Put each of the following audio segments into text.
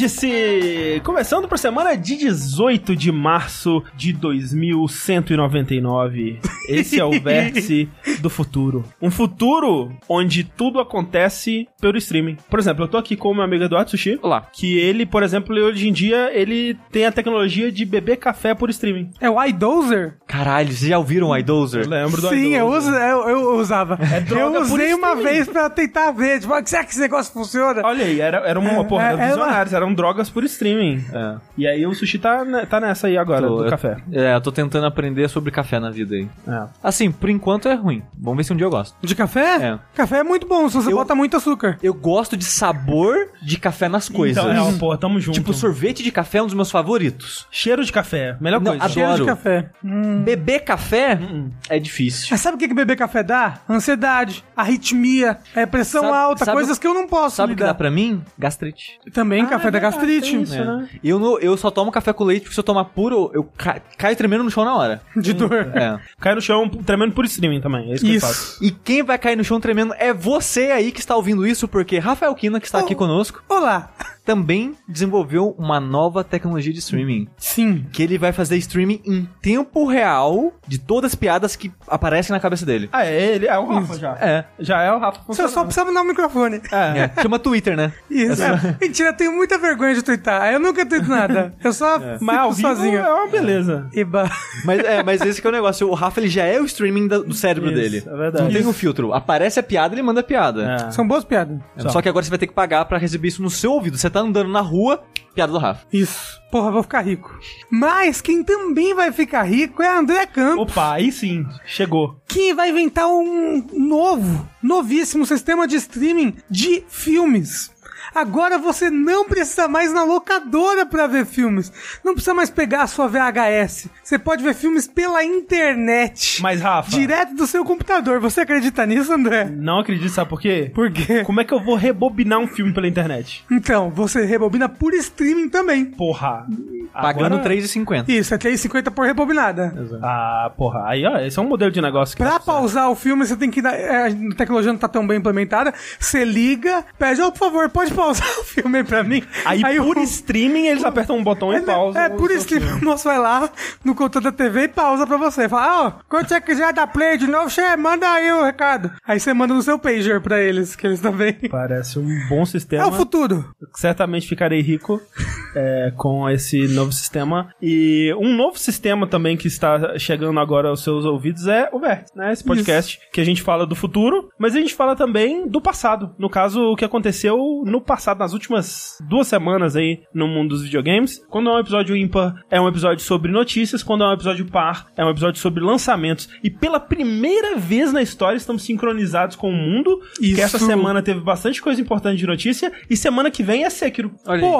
Vértice! Começando por semana de 18 de março de 2199. Esse é o Vértice do futuro. Um futuro onde tudo acontece pelo streaming. Por exemplo, eu tô aqui com o meu amigo Eduardo Sushi. Olá. Que ele, por exemplo, hoje em dia, ele tem a tecnologia de beber café por streaming. É o iDozer? Caralho, vocês já ouviram o iDozer? Eu lembro do Sim, eu, uso, eu, eu usava. droga eu por usei uma vez pra tentar ver. Tipo, ah, será que esse negócio funciona? Olha aí, era, era uma porra, é, era é, visionários, eram drogas por streaming. É. E aí o sushi tá, tá nessa aí agora, Tô- do eu- café. É, eu tô tentando aprender sobre café na vida aí. É. Assim, por enquanto é ruim. Vamos ver se um dia eu gosto. De café? É. Café é muito bom, se você Eu- bota muito açúcar. Eu gosto de sabor de café nas coisas. Então, é, pô, tamo junto. Tipo, sorvete de café é um dos meus favoritos. Cheiro de café, melhor Não, coisa. adoro. Cheiro de café. Hum. Beber café é difícil. Mas sabe o que, que beber café dá? Ansiedade, arritmia, é, pressão Sabe- alta, sabe coisas o- que eu não posso Sabe o que dá pra mim? Gastrite. Também, café é da verdade, gastrite. É. né? Eu, não- eu só tomo café com leite porque se eu tomar puro, eu ca- caio tremendo no chão na hora. De dor. É. Cai no chão tremendo por streaming também. Isso que eu faço. E quem vai cair no chão tremendo é você aí que está ouvindo isso, porque Rafael Kina, que está aqui Oh. conosco, Olá. Também desenvolveu uma nova tecnologia de streaming. Sim. Que ele vai fazer streaming em tempo real de todas as piadas que aparecem na cabeça dele. Ah, é ele? É o Rafa já. É. Já é o Rafa Você só precisa mandar o microfone. É. Chama Twitter, né? Isso. Mentira, eu tenho muita vergonha de twittar. Eu nunca twito nada. Eu só fico Mas ao vivo sozinho. é uma beleza. Eba. Mas, é, mas esse que é o negócio. O Rafa ele já é o streaming do cérebro Isso, dele. é verdade. Não tem um filtro. Aparece a piada, ele manda a piada. É. São boas piadas. É, Só que agora você vai ter que pagar pra receber isso no seu ouvido. Você tá andando na rua, piada do Rafa. Isso. Porra, vou ficar rico. Mas quem também vai ficar rico é André Campos, Opa, aí sim. Chegou. que vai inventar um novo, novíssimo sistema de streaming de filmes. Agora você não precisa mais ir na locadora pra ver filmes. Não precisa mais pegar a sua VHS. Você pode ver filmes pela internet. Mas, Rafa, Direto do seu computador. Você acredita nisso, André? não acredito, sabe por quê? Por quê? Como é que eu vou rebobinar um filme pela internet? Então, você rebobina por streaming também. Porra. Pagando Agora- R$3,50. Isso, é 3,50 por rebobinada. Ah, porra. Aí, ó, esse é um modelo de negócio que Pra pausar o filme, você tem que é, A tecnologia não tá tão bem implementada. Você liga, pede, ó, por favor, pode pausar o filme aí pra mim. Aí, por o- streaming, eles apertam um botão e É, pausam. é, por streaming, filme. o moço vai lá no controle da TV e pausa pra você. Fala, ó, quando você quiser dar play de novo, você manda aí o recado. Aí você manda no seu pager pra eles, que eles também. Parece um bom sistema. É o futuro. certamente ficarei rico é, com esse novo sistema. E um novo sistema também que está chegando agora aos seus ouvidos é o Vértice, né? Esse podcast que a gente fala do futuro, mas a gente fala também do passado. No caso, o que aconteceu no passado, nas últimas duas semanas aí no mundo dos videogames. Quando é um episódio ímpar, é um episódio sobre notícias. Quando é um episódio par, é um episódio sobre lançamentos. E pela primeira vez na história, estamos sincronizados com o mundo. Que Isso. essa semana teve bastante coisa importante de notícia. E semana que vem é Sekiro. Olha aí.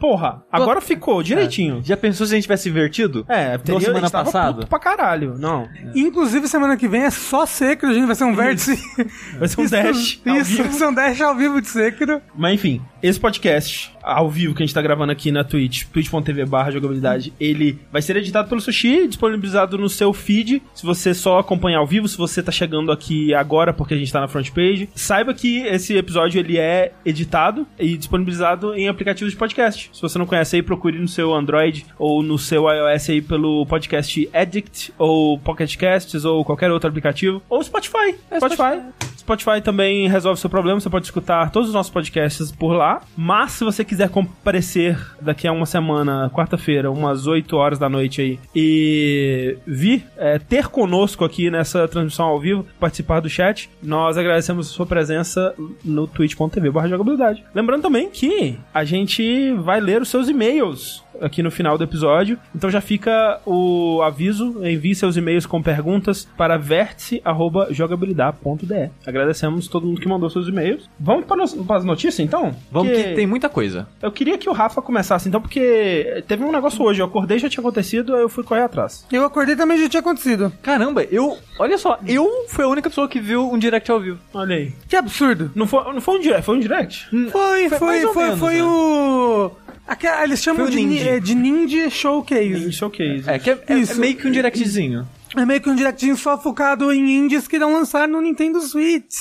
Porra! Agora ficou direitinho. Já pensou se a gente tivesse invertido? É, teria, semana a gente tava passada? puto pra caralho. Não, Inclusive, semana que vem é só Sekiro, gente. Vai ser um vértice. vai ser um dash Isso, vai ser um dash ao vivo de Sekiro. Mas enfim, esse podcast ao vivo que a gente tá gravando aqui na Twitch, twitch.tv barra jogabilidade, ele vai ser editado pelo Sushi, disponibilizado no seu feed. Se você só acompanhar ao vivo, se você tá chegando aqui agora porque a gente tá na front page, saiba que esse episódio ele é editado e disponibilizado em aplicativos de podcast. Se você não conhece aí, procure no seu Android ou no seu iOS aí pelo podcast Addict ou Pocket Casts ou qualquer outro aplicativo ou Spotify. Spotify. Spotify também resolve o seu problema, você pode escutar todos os nossos podcasts por lá. Mas se você quiser comparecer daqui a uma semana, quarta-feira, umas 8 horas da noite aí, e vir é, ter conosco aqui nessa transmissão ao vivo, participar do chat, nós agradecemos a sua presença no twitch.tv jogabilidade. Lembrando também que a gente vai ler os seus e-mails aqui no final do episódio. Então já fica o aviso, envie seus e-mails com perguntas para vértice@jogabilidade.de. Agradecemos todo mundo que mandou seus e-mails. Vamos para, nos- para as notícias então? Vamos Que- que tem muita coisa. Eu queria que o Rafa começasse então, porque teve um negócio hoje, eu acordei já tinha acontecido, aí eu fui correr atrás. Eu acordei também já tinha acontecido. Caramba, eu. Olha só, eu fui a única pessoa que viu um direct ao vivo. Olha aí. Que absurdo. Não foi, não foi um direct, foi um direct? Foi, Foi foi, foi, menos, foi né? o. Aquela- eles chamam de, ni- Ninja. é, de Ninja Showcase. Showcase. É, que é, é- Isso. é meio que um directzinho. É meio que um directinho só focado em indies que não lançaram no Nintendo Switch.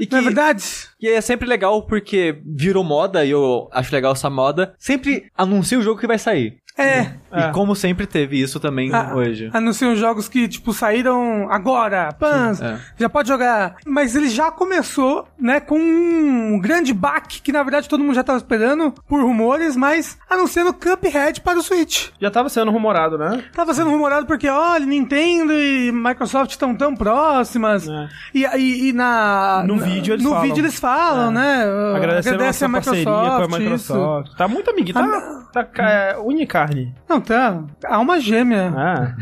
E Não é verdade? E é sempre legal porque virou moda, e eu acho legal essa moda. Sempre anuncia o jogo que vai sair. É. É. E como sempre teve isso também Ah, hoje. Anunciam jogos que, tipo, saíram agora. Pans, é. já pode jogar. Mas ele já começou, né, com um grande baque que, na verdade, todo mundo já tava esperando, por rumores, mas anunciando Cuphead para o Switch. Já tava sendo rumorado, né? Tava sendo rumorado porque, olha, Nintendo e Microsoft estão tão próximas. É. E, e, e na... No na- vídeo eles no falam. vídeo eles falam, É. né? Agradecendo Agradece a nossa parceria com a Microsoft. Tá muito amiguinho. Tá, tá, ca- é, unicarne. Isso. Não, tá. Alma gêmea.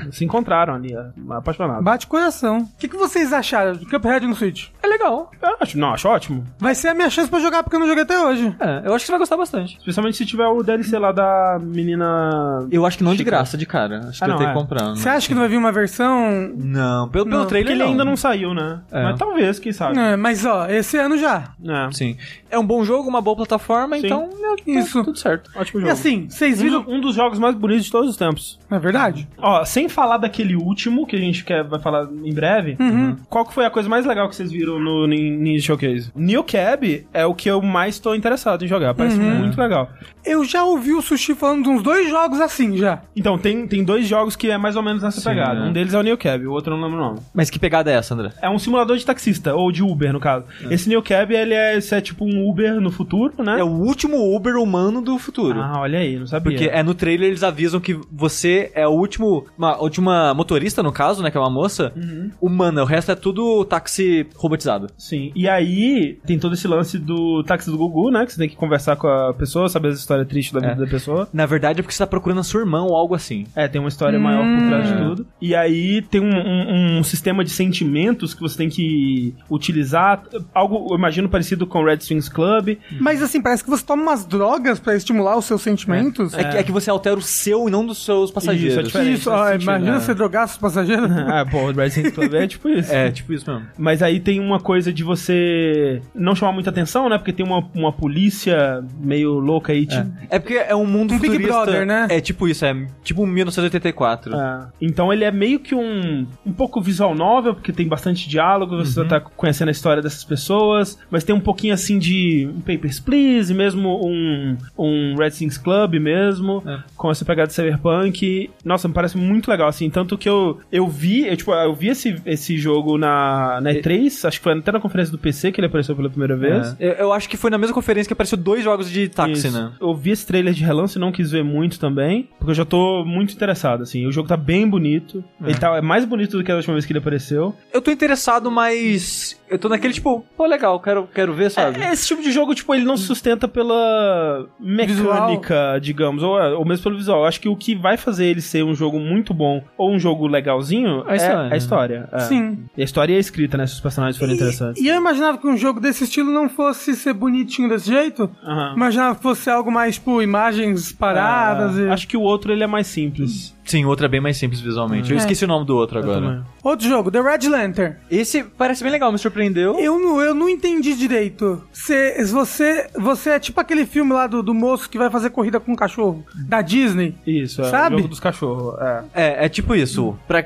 É, se encontraram ali, ó, apaixonados. Bate coração. O que, que vocês acharam de Cuphead no Switch? É legal. Eu acho, não, acho ótimo. Vai ser a minha chance pra jogar porque eu não joguei até hoje. É, eu acho que você vai gostar bastante. Especialmente se tiver o DLC lá da menina. Eu acho que não de Chica. graça, de cara. Acho que Ah, eu não, tenho é. que comprar. né? Você acha que não vai vir uma versão. Não, pelo, pelo Não, trailer Porque ele não. ainda não saiu, né? É. Mas talvez, quem sabe. É, mas ó, esse ano já. É. Sim. É um bom jogo, uma boa plataforma, Sim. então é, Isso. tudo certo. Ótimo E jogo. assim, vocês um, viram. do- um dos jogos mais bonitos de todos os tempos. É verdade? Ó, sem falar daquele último, que a gente quer, vai falar em breve, Uhum. qual que foi a coisa mais legal que vocês viram no Nin- Ninja Showcase? New Cab é o que eu mais tô interessado em jogar, parece Uhum. muito legal. Eu já ouvi o Sushi falando de uns dois jogos assim já. Então, tem, tem dois jogos que é mais ou menos nessa Sim, pegada. é. Um deles é o New Cab, o outro eu não lembro o nome. Mas que pegada é essa, André? É um simulador de taxista, ou de Uber, no caso. Esse New Cab, ele é, é tipo um Uber no futuro, né? É o último Uber humano do futuro. Ah, olha aí, não sabia. Porque é no trailer eles avisam que você é o último, uma última motorista no caso, né, que é uma moça, Uhum. humana. O resto é tudo táxi robotizado. Sim. E aí, tem todo esse lance do táxi do Gugu, né? Que você tem que conversar com a pessoa, saber as histórias tristes da vida É. da pessoa. Na verdade é porque você tá procurando a sua irmã ou algo assim. É, tem uma história maior por trás de Hum. tudo. E aí tem um, um- um sistema de sentimentos que você tem que utilizar. Algo, eu imagino, parecido com o Red Swings Club. Mas assim, parece que você toma umas drogas pra estimular os seus sentimentos. É, que, é que você altera o seu e não dos seus passageiros. Isso, é diferente. Isso, ó, sentido, imagina né? você drogar os passageiros. ah, pô, o Red Swings Club é tipo isso. É, tipo isso mesmo. Mas aí tem uma coisa de você não chamar muita atenção, né? Porque tem uma, uma polícia meio louca aí. Tipo, É porque é um mundo Um Big futurista. Brother, né? É tipo isso, é tipo um 1984. É. Então ele é meio que um um pouco visual novel, porque tem bastante diálogo, você Uhum. tá conhecendo a história dessas pessoas, mas tem um pouquinho assim de um Papers, Please, mesmo um, um Red Things Club mesmo, É. com essa pegada de cyberpunk. Nossa, me parece muito legal, assim, tanto que eu, eu vi, eu, tipo, eu vi esse, esse jogo na, na E3, acho que foi até na conferência do PC que ele apareceu pela primeira vez. É. Eu, eu acho que foi na mesma conferência que apareceu dois jogos de táxi, Isso. né? Eu vi esse trailer de relance e não quis ver muito também, porque eu já tô muito interessado, assim. O jogo tá bem bonito. Ele tá é mais bonito do que a última vez que ele apareceu. Eu tô interessado, mas eu tô naquele tipo, pô, legal, quero, quero ver, sabe? É, esse tipo de jogo, tipo, ele não se sustenta pela mecânica, digamos, ou, ou mesmo pelo visual. Eu acho que o que vai fazer ele ser um jogo muito bom ou um jogo legalzinho A é história. a história. é. Sim. E a história e a escrita, né? Se os personagens forem interessantes. E eu imaginava que um jogo desse estilo não fosse ser bonitinho desse jeito. Aham. Imaginava que fosse algo mais, tipo, imagens paradas É, e... Acho que o outro ele é mais simples. Sim, o outro é bem mais simples visualmente. Eu É. esqueci o nome do outro agora. Outro jogo, The Red Lantern. Esse parece bem legal, me surpreendeu. Eu não, eu não entendi direito. Cê, você, você é tipo aquele filme lá do, do moço que vai fazer corrida com um cachorro, da Disney. Isso, é Sabe? o jogo dos cachorros. É. É, é tipo isso. Pra,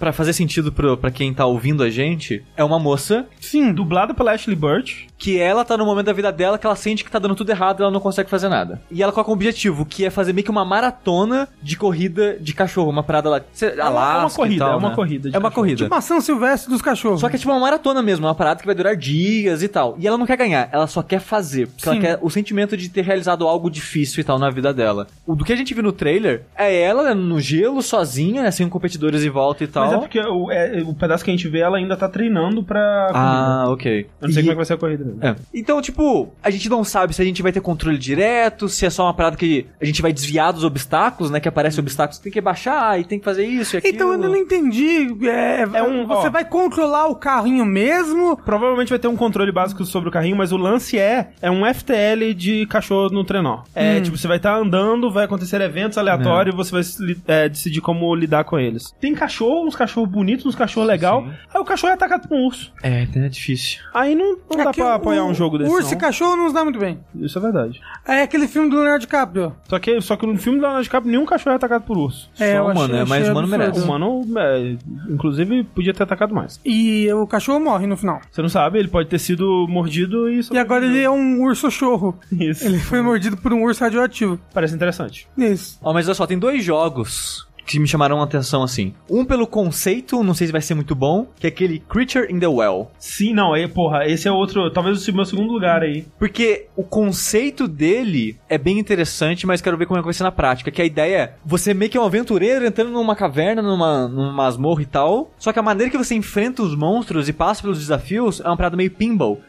pra fazer sentido pro, pra quem tá ouvindo a gente, é uma moça Sim. Dublado pela Ashley Burch. que ela tá no momento da vida dela que ela sente que tá dando tudo errado e ela não consegue fazer nada. E ela coloca um objetivo, que é fazer meio que uma maratona de corrida de cachorro, uma parada lá. Cê, É uma- é uma Alasca corrida, tal, é uma né? corrida de É uma cachorro. corrida. Tipo a São Silvestre dos cachorros. Só que é tipo uma maratona mesmo, uma parada que vai durar dias e tal. E ela não quer ganhar, ela só quer fazer. Porque ela Sim. quer o sentimento de ter realizado algo difícil e tal na vida dela. O do que a gente viu no trailer é ela né, no gelo, sozinha, né, sem competidores em volta e tal. Mas é porque o, é, o pedaço que a gente vê, ela ainda tá treinando pra Ah, corrida. ok. Eu não sei E- como é que vai ser a corrida mesmo. É. Então, tipo, a gente não sabe se a gente vai ter controle direto, se é só uma parada que a gente vai desviar dos obstáculos, né? Que aparece obstáculos, tem que baixar e tem que fazer isso e aquilo. Então eu não entendi. É, É um- você ó. vai controlar o carrinho mesmo? Provavelmente vai ter um controle básico sobre o carrinho, mas o lance é é um FTL de cachorro no trenó. É, Hum. tipo, você vai estar andando, vai acontecer eventos aleatórios e você vai é, decidir como lidar com eles. Tem cachorro, uns cachorros bonitos, uns cachorros legais. Aí o cachorro é atacado por um urso. É, é difícil. Aí não, não dá É que pra o- apoiar um jogo desse. Urso não. e cachorro não nos dá muito bem. Isso é verdade. É aquele filme do Leonardo DiCaprio. Só que, só que no filme do Leonardo DiCaprio, nenhum cachorro é atacado por urso. É, Só humano, achei- é, mas humano merece. O humano, é, inclusive, podia ter atacado mais. E o cachorro morre no final. Você não sabe, ele pode ter sido mordido e... E agora ele é um urso chorro. Isso. Ele foi mordido por um urso radioativo. Parece interessante. Isso. Ó, mas olha só, tem dois jogos que me chamaram a atenção assim. Um pelo conceito, não sei se vai ser muito bom, que é aquele Creature in the Well. Sim, não, aí, porra, esse é outro, talvez o meu segundo lugar aí. Porque o conceito dele é bem interessante, mas quero ver como é que vai ser na prática. Que a ideia é, você meio que é um aventureiro entrando numa caverna, numa, numa masmorra e tal. Só que a maneira que você enfrenta os monstros e passa pelos desafios é uma parada meio pinball.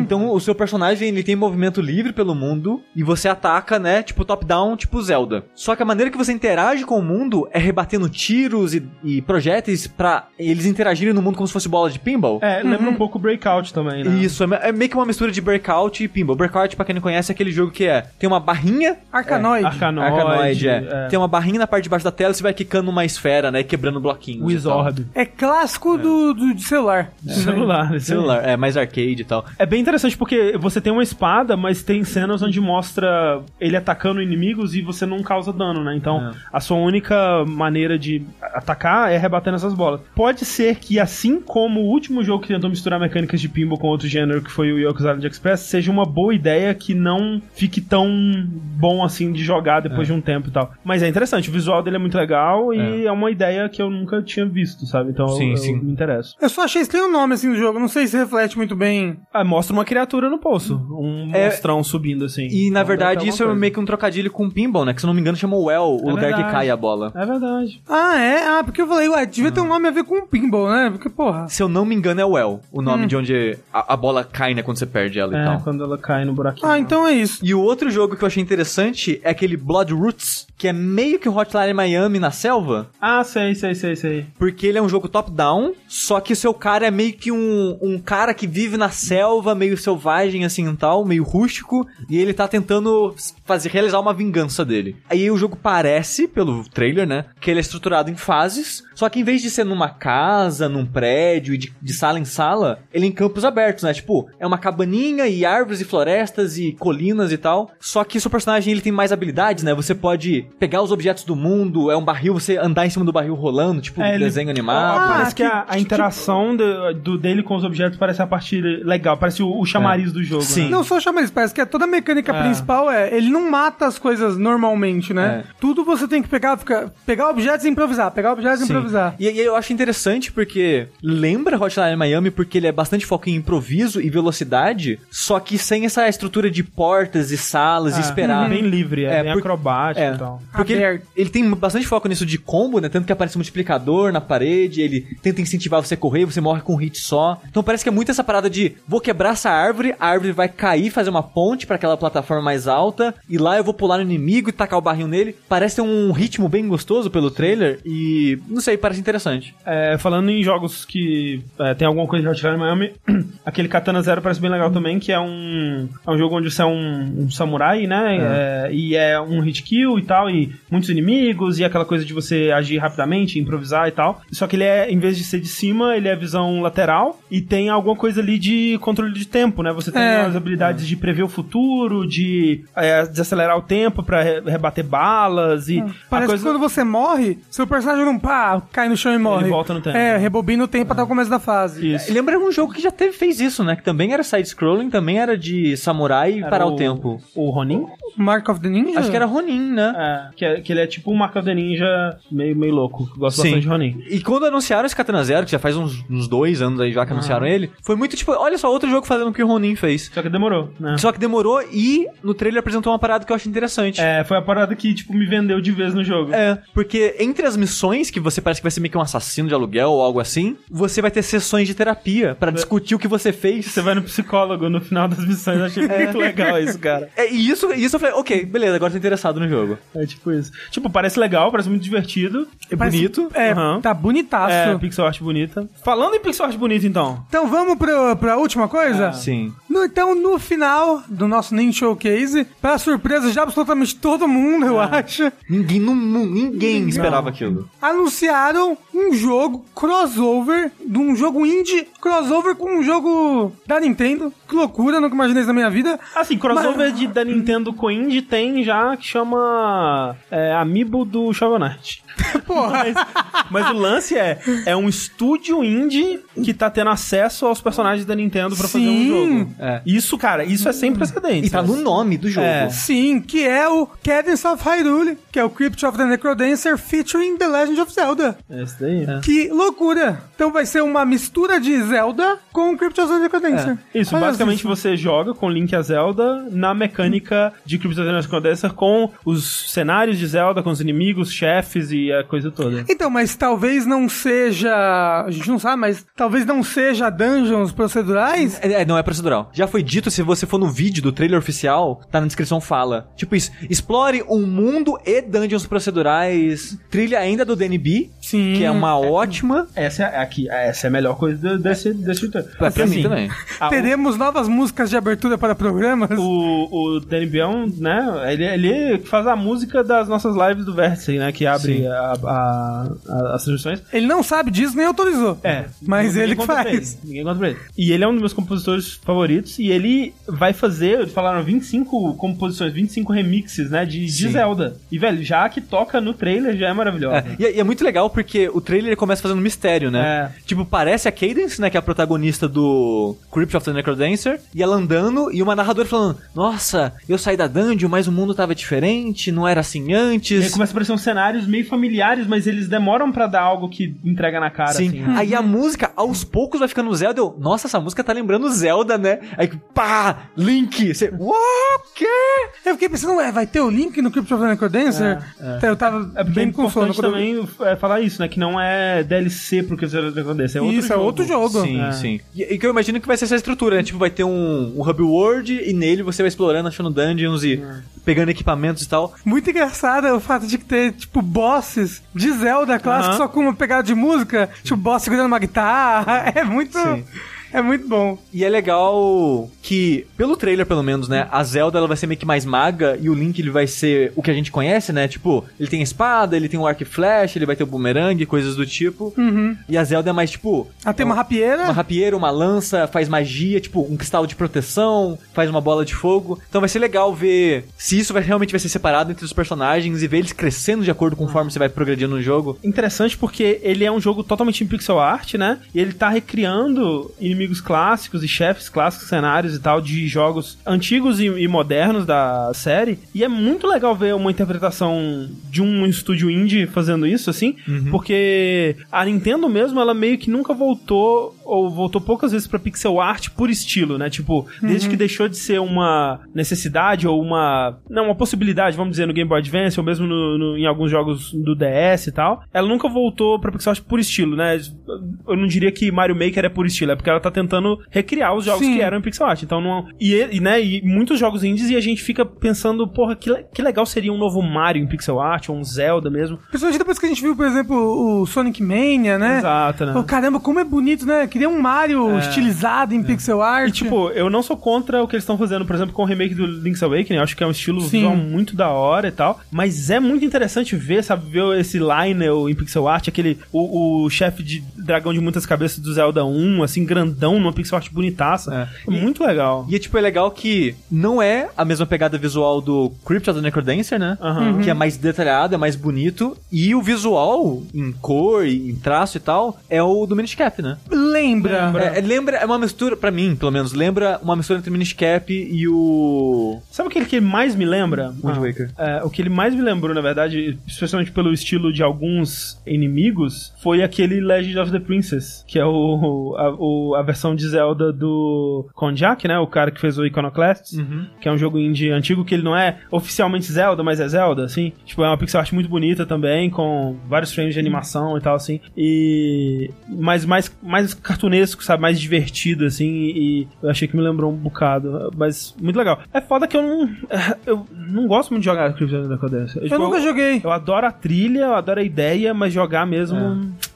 Então o seu personagem ele tem movimento livre pelo mundo e você ataca, né? Tipo top-down, tipo Zelda. Só que a maneira que você interage com o mundo é rebatendo tiros e, e projéteis pra eles interagirem no mundo como se fosse bola de pinball. É, lembra um pouco o Breakout também, né? Isso, é, é meio que uma mistura de Breakout e Pinball. Breakout, pra quem não conhece, é aquele jogo que é... Tem uma barrinha... Arcanoide. Arcanoide. Arcanoide, é. é. Tem uma barrinha na parte de baixo da tela e você vai quicando uma esfera, né? e Quebrando bloquinhos. e tal. Wizard. É clássico do, do de celular. Celular, esse aí. Celular, é, mais arcade e tal. É bem interessante porque você tem uma espada, mas tem cenas onde mostra ele atacando inimigos e você não causa dano, né? Então, É. a sua única maneira de atacar é rebatendo essas bolas. Pode ser que, assim como o último jogo que tentou misturar mecânicas de pinball com outro gênero, que foi o Yoku's Island Express, seja uma boa ideia que não fique tão bom assim de jogar depois de um tempo e tal. Mas é interessante, o visual dele é muito legal e é, uma ideia que eu nunca tinha visto, sabe? Então Sim, eu, sim. eu me interesso. Eu só achei estranho o nome assim do jogo. Não sei se reflete muito bem. Ah, mostra uma criatura no poço. Um É, monstrão subindo assim. E, na Então, verdade, isso é alguma meio que um trocadilho com Pinball, né? Que, se eu não me engano, chama Well, o É lugar que verdade. cai a bola. coisa. É verdade. Ah, é? Ah, porque eu falei, ué, devia ter um nome a ver com pinball, né? Porque, porra. Se eu não me engano, é Well, o nome de onde a, a bola cai, né? Quando você perde ela e É, tal. quando ela cai no buraquinho. Ah, então é isso. E o outro jogo que eu achei interessante é aquele Blood Roots, que é meio que o Hotline Miami na selva. Ah, sei, sei, sei, sei. Porque ele é um jogo top-down, só que o seu cara é meio que um, um cara que vive na selva, meio selvagem assim e tal, meio rústico, e ele tá tentando fazer realizar uma vingança dele. Aí o jogo parece, pelo trailer, né, que ele é estruturado em fases, só que em vez de ser numa casa, num prédio, e de, de sala em sala, ele é em campos abertos, né? Tipo, é uma cabaninha e árvores e florestas e colinas e tal. Só que o seu personagem ele tem mais habilidades, né? Você pode pegar os objetos do mundo, é um barril, você andar em cima do barril rolando, tipo É, ele- desenho animado. Ah, parece que- que, a, a interação do, do- dele com os objetos parece a parte legal, parece o, o chamariz do jogo. Sim. né? Não só chama isso, parece que é toda a mecânica É. principal é, ele não mata as coisas normalmente, né? É. Tudo você tem que pegar, fica, pegar objetos e improvisar, pegar objetos e Sim. improvisar. E, e eu acho interessante porque lembra Hotline Miami porque ele é bastante foco em improviso e velocidade, só que sem essa estrutura de portas e salas e É, esperar. Bem livre, é, É, bem por- acrobático É, e tal. porque ele, ele tem bastante foco nisso de combo, né? Tanto que aparece um multiplicador na parede, ele tenta incentivar você a correr, você morre com um hit só. Então parece que é muito essa parada de vou quebrar essa árvore, a árvore vai cair, fazer uma ponte pra aquela plataforma mais alta, e lá eu vou pular no inimigo e tacar o barril nele. Parece ter um ritmo bem gostoso pelo trailer e não sei, parece interessante. É, falando em jogos que é, tem alguma coisa de Hotline Miami, aquele Katana Zero parece bem legal também, que é um, é um jogo onde você é um, um samurai, né? É, e é um hit kill e tal, e muitos inimigos, e aquela coisa de você agir rapidamente, improvisar e tal. Só que ele é, em vez de ser de cima, ele é visão lateral, e tem alguma coisa ali de controle de tempo, né? Você tem É. as habilidades de prever o futuro, de é, desacelerar o tempo pra re- rebater balas, e Parece coisa... que quando você morre, seu personagem não pá, cai no chão e morre. volta no tempo. É, rebobina o tempo até o começo da fase. Isso. Lembra um jogo que já teve, fez isso, né? Que também era side-scrolling, também era de samurai e parar o, tempo. O Ronin? Mark of the Ninja? Acho que era Ronin, né? É, que, é- que ele é tipo um Mark of the Ninja meio, meio louco. Gosto Sim. bastante de Ronin. E quando anunciaram esse Katana Zero, que já faz uns, uns dois anos aí já que anunciaram ele, foi muito tipo, olha só, outro jogo fazendo o que o Ronin fez. Só que demorou, né? Só que demorou e no trailer apresentou uma parada que eu acho interessante. É, foi a parada que, tipo, me vendeu de vez no jogo. É, porque entre as missões, que você parece que vai ser meio que um assassino de aluguel ou algo assim, você vai ter sessões de terapia pra discutir o que você fez. Você vai no psicólogo no final das missões. Eu achei muito legal isso, cara. É, e isso, isso eu falei, ok, beleza, agora tô interessado no jogo. É tipo isso. Tipo, parece legal, parece muito divertido. É Parece- bonito. É, Aham. tá bonitaço. É, pixel art bonita. Falando em pixel art bonita, então. Então vamos pra, pra última coisa? Sim. No- então, no final do nosso Ninja Showcase, pra surpresa de absolutamente todo mundo, eu acho, Ninguém no mundo, ninguém esperava aquilo. anunciaram um jogo crossover, de um jogo indie crossover com um jogo da Nintendo. Que loucura, nunca imaginei isso na minha vida. Assim, crossover de, da Nintendo com Indie tem já que chama é, Amiibo do Shovel Knight. Porra. Mas, mas o lance é, é um estúdio indie que tá tendo acesso aos personagens da Nintendo pra fazer um jogo. É. Isso, cara, isso é sem precedentes. E tá no nome do jogo. É. Sim, que é o Cadence of Hyrule, que é o Crypt of the Necrodancer featuring The Legend of Zelda. Esse daí. Que loucura! Então vai ser uma mistura de Zelda com Crypt of the Necrodancer. Isso, Olha basicamente isso. você joga com Link a Zelda na mecânica de Crypt of the Necrodancer com os cenários de Zelda, com os inimigos, chefes e a coisa toda. Então, mas talvez não seja. A gente não sabe, mas talvez não seja dungeons procedurais. É, é, não é procedural. Já foi dito, se você for no vídeo do trailer oficial, tá na descrição fala. Tipo isso, explore um mundo e dungeons procedurais. Trilha ainda do DNB, Sim. que é uma ótima. Essa é, aqui, essa é a melhor coisa do- desse, desse trailer. Pra, pra Assim, mim também. a- Teremos novas músicas de abertura para programas. O, o Danny Bion, né? Ele, ele faz a música das nossas lives do Vértice, né? Que abre a, a- a- as transmissões. Ele não sabe disso nem autorizou. É. Mas ele que faz. ele, Ninguém conta pra ele. E ele é um dos meus compositores favoritos. E ele vai fazer, eles falaram 25 composições, 25 remixes, né? De, de. Zelda. E, velho, já que toca no trailer, já é maravilhosa. É, e, é- e é muito legal porque o trailer ele começa fazendo mistério, né? É. Tipo, parece a Cadence, né? Que é a protagonista do Crypt of the Necrodancer. E ela andando e uma narradora falando: Nossa, eu saí da dungeon, mas o mundo tava diferente, não era assim E aí antes. começa a aparecer uns cenários meio familiares, mas eles demoram pra dar algo que entrega na cara, Sim. assim. Aí a música, aos poucos, vai ficando Zelda. Eu, Nossa, essa música tá lembrando Zelda, né? Aí, pá, Link. Você, what? Quê? Eu fiquei pensando, ué, vai ter o link no Crypt of the Necrodancer? Então, Eu tava É é bem sono. importante também é, falar isso, né? Que não é DLC pro que você acontecer, é outro Isso, jogo. é outro jogo. Sim, É. sim. E, e que eu imagino que vai ser essa estrutura, né? Tipo, vai ter um, um hub world e nele você vai explorando, achando dungeons e pegando equipamentos e tal. Muito engraçado é o fato de que ter, tipo, bosses de Zelda clássico Aham. só com uma pegada de música, tipo, boss segurando uma guitarra. É muito. Sim. É muito bom. E é legal que, pelo trailer pelo menos, né, a Zelda ela vai ser meio que mais maga e o Link ele vai ser o que a gente conhece, né? Tipo, ele tem a espada, ele tem o arco e flash, ele vai ter o boomerang, coisas do tipo. E a Zelda é mais tipo. Ela tem uma rapieira. Uma rapieira, uma lança, faz magia, tipo, um cristal de proteção, faz uma bola de fogo. Então vai ser legal ver se isso vai, realmente vai ser separado entre os personagens e ver eles crescendo de acordo conforme você vai progredindo no jogo. Interessante porque ele é um jogo totalmente em pixel art, né? E ele tá recriando inimigos clássicos e chefes clássicos, cenários e tal, de jogos antigos e, e modernos da série. E é muito legal ver uma interpretação de um estúdio indie fazendo isso, assim, porque a Nintendo mesmo, ela meio que nunca voltou, ou voltou poucas vezes pra pixel art por estilo, né? Tipo, desde que deixou de ser uma necessidade ou uma. Não, uma possibilidade, vamos dizer, no Game Boy Advance, ou mesmo no- no- em alguns jogos do DS e tal, ela nunca voltou pra pixel art por estilo, né? Eu não diria que Mario Maker é por estilo, é porque ela tá tentando recriar os jogos Sim. que eram em pixel art. Então não. E, e, né, e muitos jogos indies e a gente fica pensando, porra, que, le- que legal seria um novo Mario em pixel art, ou um Zelda mesmo. Principalmente depois que a gente viu, por exemplo, o Sonic Mania, né? Exato, né? Pô, caramba, como é bonito, né? Queria um Mario estilizado em pixel art. E, tipo, eu não sou contra o que eles estão fazendo, por exemplo, com o remake do Link's Awakening. Eu acho que é um estilo visual muito da hora e tal. Mas é muito interessante ver, sabe, ver esse Lionel em pixel art, aquele. O, o chefe de dragão de muitas cabeças do Zelda 1, assim, grandão, numa pixel art bonitaça. É. muito legal. E é tipo, é legal que não é a mesma pegada visual do Crypt of the Necrodancer, né? Aham. Que é mais detalhado, é mais bonito. E o visual, em cor, e em traço e tal, é o do Minish Cap, né? Lembra. Lembra. É, é, lembra, é uma mistura, pra mim, pelo menos, lembra uma mistura entre Minish Cap e o. Sabe o que ele que mais me lembra? Wind Ah, Waker. é, o que ele mais me lembrou, na verdade, especialmente pelo estilo de alguns inimigos, foi aquele Legend of the Princess, que é o, a, o- a versão de Zelda do Konjak, né? O cara que fez o Iconoclast, que é um jogo indie antigo que ele não é oficialmente Zelda, mas é Zelda, assim. Tipo, é uma pixel art muito bonita também, com vários frames de animação e tal, assim. E... Mas mais, mais cartunesco, sabe? Mais divertido, assim, e eu achei que me lembrou um bocado. Mas muito legal. É foda que eu não... Eu não gosto muito de jogar Crypt of the Necrodancer. Eu nunca joguei. Eu adoro a trilha, eu adoro a ideia, mas jogar mesmo...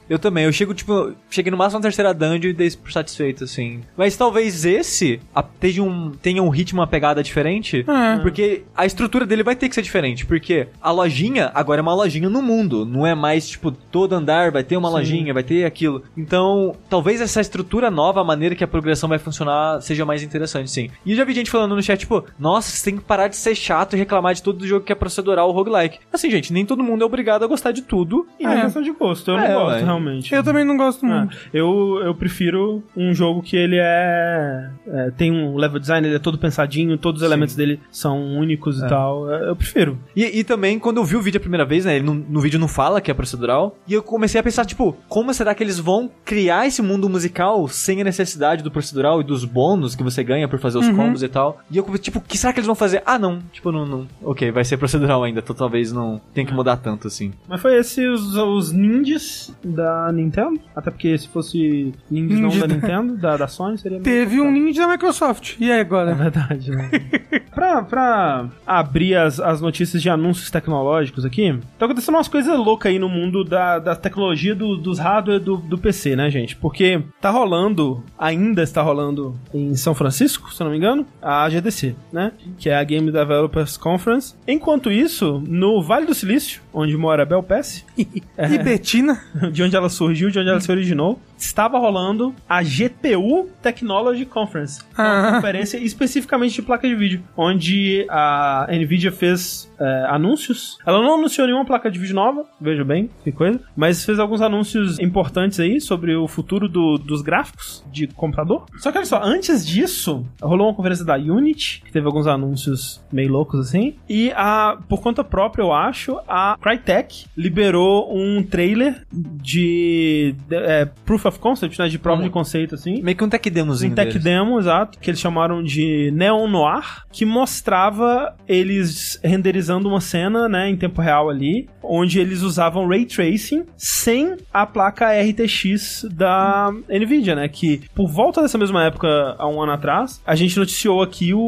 Eu também, eu chego, tipo, cheguei no máximo na terceira dungeon e dei por satisfeito, assim. Mas talvez esse tenha um, tenha um ritmo, uma pegada diferente, É. porque a estrutura dele vai ter que ser diferente, porque a lojinha agora é uma lojinha no mundo, não é mais, tipo, todo andar vai ter uma lojinha, vai ter aquilo. Então, talvez essa estrutura nova, a maneira que a progressão vai funcionar, seja mais interessante, sim. E eu já vi gente falando no chat, tipo, nossa, você tem que parar de ser chato e reclamar de todo jogo que é procedural ou roguelike. Assim, gente, nem todo mundo é obrigado a gostar de tudo. E é É. questão de gosto, eu É, não gosto, ué. Realmente. Eu também não gosto É, muito. eu, eu prefiro um jogo que ele é, é, Tem um level design, ele é todo pensadinho, todos os elementos dele são únicos e tal. É, Eu prefiro. E, e também, quando eu vi o vídeo a primeira vez, né? Ele no, no vídeo não fala que é procedural. E eu comecei a pensar, tipo, como será que eles vão criar esse mundo musical sem a necessidade do procedural e dos bônus que você ganha por fazer os combos e tal? E eu, comecei, tipo, o que será que eles vão fazer? Ah, não. Tipo, não. não ok, vai ser procedural ainda. Então talvez não tenha que mudar tanto assim. Mas foi esse os, os ninjas da Nintendo. Até porque se fosse ninjas não da da- Nintendo, da, da Sony, seria Teve um ninja da Microsoft. E aí É agora? verdade, né? pra, pra abrir as, as notícias de anúncios tecnológicos aqui, tá acontecendo umas coisas loucas aí no mundo da, da tecnologia do- dos hardware do, do PC, né, gente? Porque tá rolando, ainda está rolando em São Francisco, se não me engano, a GDC, né? Que é a Game Developers Conference. Enquanto isso, no Vale do Silício, onde mora Bel Pass, E Betina? de onde ela surgiu, de onde ela se originou, estava rolando a GPU Technology Conference. Uma Ah. conferência especificamente de placa de vídeo, onde a Nvidia fez é, anúncios. Ela não anunciou nenhuma placa de vídeo nova, veja bem, que coisa, mas fez alguns anúncios importantes aí sobre o futuro do- dos gráficos de computador. Só que olha só, antes disso, rolou uma conferência da Unity, que teve alguns anúncios meio loucos assim, e a, por conta própria, eu acho, a Crytek liberou um trailer de, de- é, Proof of Concept, né, de prova Uhum. de conceito assim, Meio que um tech demozinho. um tech deles. demo, exato, que eles chamaram de Neon Noir, que mostrava eles renderizando uma cena, né, em tempo real ali, onde eles usavam ray tracing sem a placa RTX da Nvidia, né, que por volta dessa mesma época, há um ano atrás, a gente noticiou aqui o,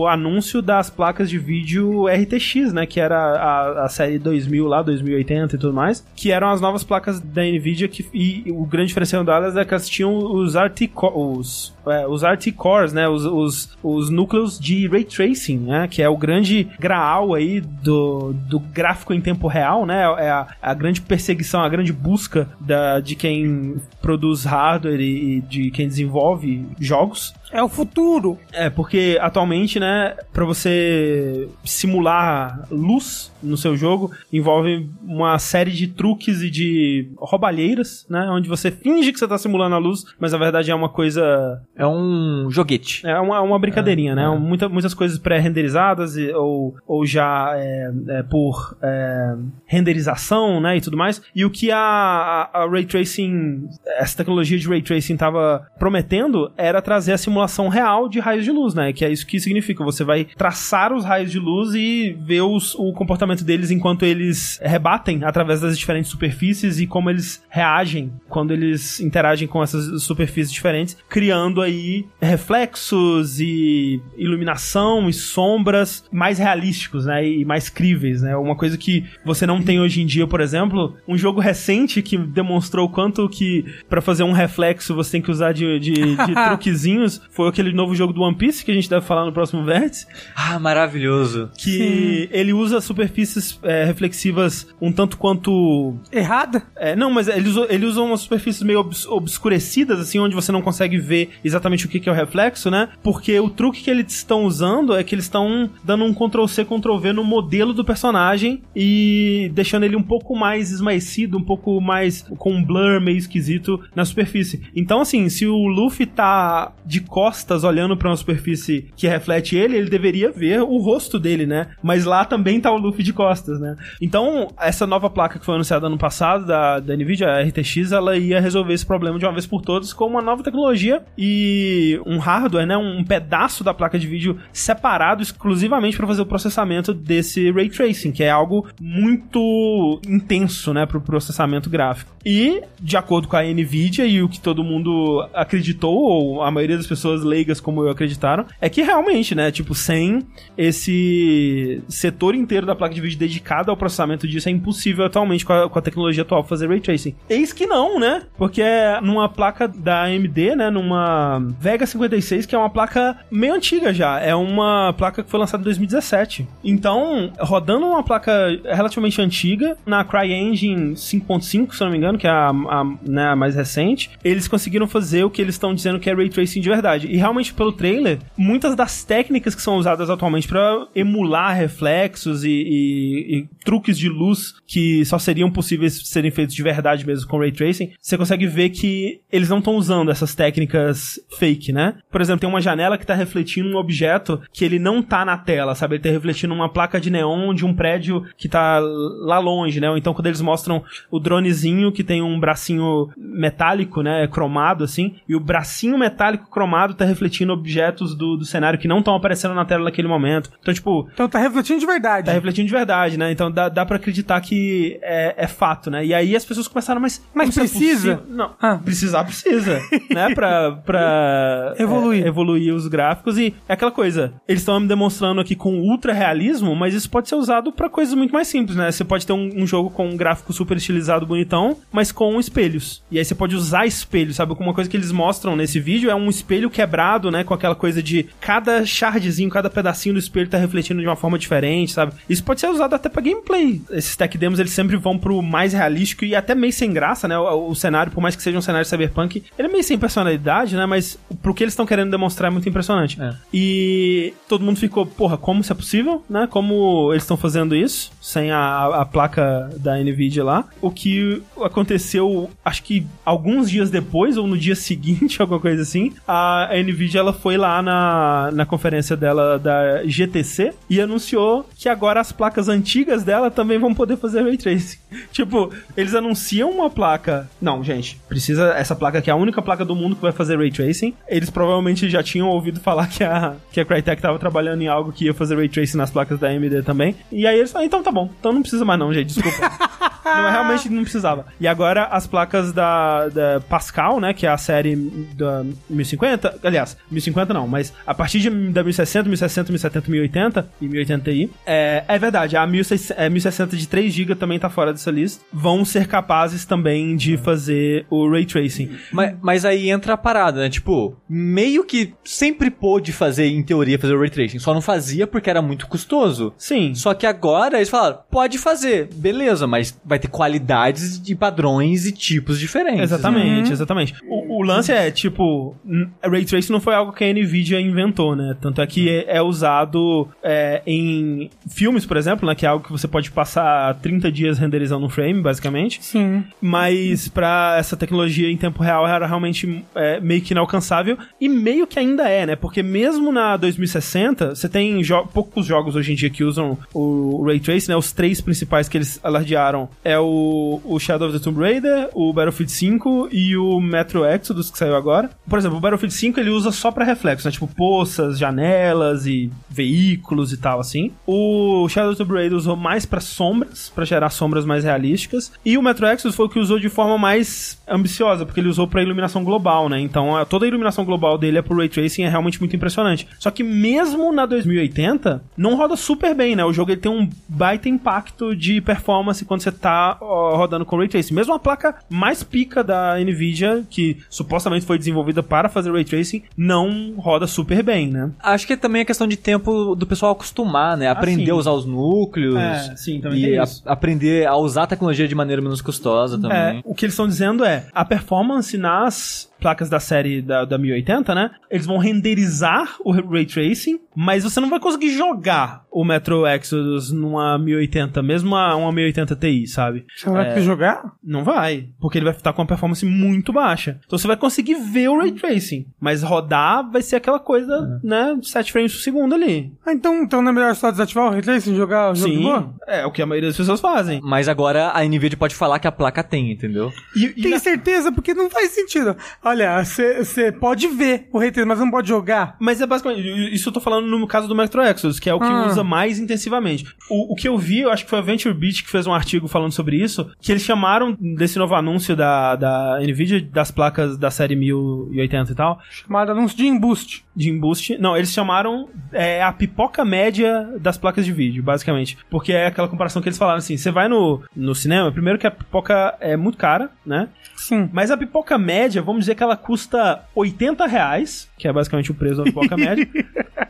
o anúncio das placas de vídeo RTX, né, que era a, a série 2000 lá, 2080 e tudo mais, que eram as novas placas da Nvidia que, e o grande diferencial delas é que elas tinham os os, é, os RT cores, né, os, os, os núcleos de ray tracing, né, que é o grande graal aí do, do gráfico em tempo real, né, é a, a grande perseguição, a grande busca da, de quem produz hardware e, e de quem desenvolve jogos. É o futuro. É, porque atualmente, né, pra você simular luz no seu jogo, envolve uma série de truques e de roubalheiras, né, onde você finge que você tá simulando a luz, mas na verdade é uma coisa É um joguete. é uma, uma brincadeirinha, né? Muita, muitas coisas pré-renderizadas ou, ou já é, é, por é, renderização, né? E tudo mais. E o que a, a, a Ray Tracing, essa tecnologia de Ray Tracing tava prometendo era trazer a simulação real de raios de luz, né? Que é isso que significa. Você vai traçar os raios de luz e ver os, o comportamento deles enquanto eles rebatem através das diferentes superfícies e como eles reagem quando eles interagem com essas superfícies diferentes, criando aí reflexos e iluminação e sombras mais realísticos, né? E mais críveis, né? Uma coisa que você não tem hoje em dia, por exemplo, um jogo recente que demonstrou o quanto que para fazer um reflexo você tem que usar de, de, de truquezinhos foi aquele novo jogo do One Piece que a gente deve falar no próximo vértice Ah, maravilhoso. que ele usa superfícies é, reflexivas um tanto quanto Errada? é, não, mas ele usa, ele usa umas superfícies meio obs- obscurecidas, assim, onde você não consegue ver exatamente o que, que é o reflexo, né? Porque o truque que eles estão usando é que eles estão dando um Ctrl-C, Ctrl-V no modelo do personagem e deixando ele um pouco mais esmaecido, um pouco mais com um blur meio esquisito na superfície. Então, assim, se o Luffy tá de costas olhando pra uma superfície que reflete ele, ele deveria ver o rosto dele, né? Mas lá também tá o Luffy de costas, né? Então, essa nova placa que foi anunciada ano passado da, da Nvidia, a RTX, ela ia resolver esse problema de uma vez por todas com uma nova tecnologia e um hardware, né? Um pedaço da placa de vídeo separado exclusivamente para fazer o processamento desse ray tracing, que é algo muito intenso, né, pro processamento gráfico. E, de acordo com a Nvidia e o que todo mundo acreditou, ou a maioria das pessoas pessoas leigas como eu acreditaram, é que realmente, né, tipo, sem esse setor inteiro da placa de vídeo dedicado ao processamento disso, é impossível atualmente com a, com a tecnologia atual fazer ray tracing. Eis que não, né? Porque é numa placa da AMD, né, numa Vega 56, que é uma placa meio antiga já, é uma placa que foi lançada em 2017. Então, rodando uma placa relativamente antiga, na CryEngine 5.5, se não me engano, que é a, a, né, a mais recente, eles conseguiram fazer o que eles estão dizendo que é ray tracing de verdade. E realmente, pelo trailer, muitas das técnicas que são usadas atualmente para emular reflexos e, e, e, truques de luz que só seriam possíveis serem feitos de verdade mesmo com ray tracing, você consegue ver que eles não estão usando essas técnicas fake, né? Por exemplo, tem uma janela que está refletindo um objeto que ele não tá na tela, sabe? Ele tá refletindo uma placa de neon de um prédio que tá lá longe, né? Ou então quando eles mostram o dronezinho que tem um bracinho metálico, né? Cromado assim, e o bracinho metálico cromado tá refletindo objetos do, do cenário que não estão aparecendo na tela naquele momento. Então, tipo. Então tá refletindo de verdade. Tá refletindo de verdade, né? Então dá, dá pra acreditar que é, é fato, né? E aí as pessoas começaram, mas. Mas é precisa? possível? não. Precisar precisa, né? Pra, pra Evoluir. é, evoluir os gráficos e é aquela coisa. Eles estão me demonstrando aqui com ultra realismo, mas isso pode ser usado pra coisas muito mais simples, né? Você pode ter um, um jogo com um gráfico super estilizado, bonitão, mas com espelhos. E aí você pode usar espelhos, sabe? Uma coisa que eles mostram nesse vídeo é um espelho quebrado, né? Com aquela coisa de cada shardzinho, cada pedacinho do espelho tá refletindo de uma forma diferente, sabe? Isso pode ser usado até pra gameplay. Esses tech demos, eles sempre vão pro mais realístico e até meio sem graça, né? O, o cenário, por mais que seja um cenário cyberpunk, ele é meio sem personalidade, né? Mas pro que eles estão querendo demonstrar é muito impressionante. É. E todo mundo ficou, porra, como isso é possível, né? Como eles estão fazendo isso sem a, a placa da Nvidia lá. O que aconteceu, acho que alguns dias depois ou no dia seguinte, alguma coisa assim, a Nvidia ela foi lá na, na conferência dela da GTC e anunciou que agora as placas antigas dela também vão poder fazer ray tracing. tipo, eles anunciam uma placa. Não, gente, precisa essa placa que é a única placa do mundo que vai fazer ray tracing. Eles provavelmente já tinham ouvido falar que a que a Crytek tava trabalhando em algo que ia fazer ray tracing nas placas da AMD também. E aí eles falaram, então tá bom, então não precisa mais não, gente, desculpa. não, realmente não precisava. E agora as placas da, da Pascal, né, que é a série da 1050, aliás, 1050 não, mas a partir de, da 1060, 1060, 1070, 1080 e 1080 i, é, é verdade, a 1600, é, 1060 de 3 GB também tá fora dessa lista, vão ser capazes também de fazer o Ray Tracing. Mas, mas aí entra a parada, né? Tipo, meio que sempre pôde fazer, em teoria, fazer o Ray Tracing, só não fazia porque era muito custoso. Sim. Só que agora eles falaram, pode fazer, beleza, mas vai ter qualidades de padrões e tipos diferentes. Exatamente, exatamente. O, o lance é, tipo, Ray Tracing não foi algo que a NVIDIA inventou, né? Tanto é que é, é usado é, em filmes, por exemplo, né? Que é algo que você pode passar 30 dias renderizando um frame, basicamente. Sim. Mas pra essa tecnologia em tempo real era realmente é, meio que inalcançável. E meio que ainda é, né? Porque mesmo na 2060, você tem jo- poucos jogos hoje em dia que usam o Ray Tracing, né? Os três principais que eles alardearam é o, o Shadow of the Tomb Raider, o Battlefield 5 e o Metro Exodus, que saiu agora. Por exemplo, o Battlefield 5 ele usa só pra reflexo, né? Tipo poças, janelas e veículos e tal, assim. O Shadow of the Tomb Raider usou mais pra sombras, pra gerar sombras mais realísticas. E o Metro Exodus foi o que usou de forma mais ambiciosa, porque ele usou pra iluminação global, né? Então toda a iluminação global dele é pro Ray Tracing, é realmente muito impressionante. Só que mesmo na 2080, não roda super bem, né? O jogo ele tem um baita impacto de performance quando você tá ó, rodando com Ray Tracing. Mesmo a placa mais pica da Nvidia, que supostamente foi desenvolvida para fazer Ray Tracing, não roda super bem, né? Acho que também é questão de tempo do pessoal acostumar, né? Aprender sim. a usar os núcleos. É, sim, também e a- aprender a usar a tecnologia de maneira menos custosa também. É, o que eles estão dizendo é, a performance nas placas da série da, da 1080, né? Eles vão renderizar o Ray Tracing, mas você não vai conseguir jogar o Metro Exodus numa 1080, mesmo uma, uma 1080 Ti, sabe? Você vai ter jogar? Não vai, porque ele vai estar com uma performance muito baixa. Então você vai conseguir ver o Ray Tracing, mas rodar vai ser aquela coisa, né, 7 frames por segundo ali. Ah, então, então não é melhor só desativar o Ray Tracing e jogar o jogo de Sim, boa? é o que a maioria das pessoas fazem. Mas agora a Nvidia pode falar que a placa tem, entendeu? E, e Tem na- certeza? Porque não faz sentido. Olha, você pode ver o Tracing, mas não pode jogar. Mas é basicamente, isso eu tô falando no caso do Metro Exodus, que é o que Ah. usa mais intensivamente. O, o que eu vi, eu acho que foi a Venture Beat que fez um artigo falando sobre isso, que eles chamaram desse novo anúncio da, da NVIDIA, das placas da série 1080 e tal, Chamado anúncio de embuste. de embuste. Não, eles chamaram é, a pipoca média das placas de vídeo, basicamente. Porque é aquela comparação que eles falaram assim: você vai no, no cinema, primeiro que a pipoca é muito cara, né? Sim. Mas a pipoca média, vamos dizer que ela custa 80 reais, que é basicamente o preço da pipoca média.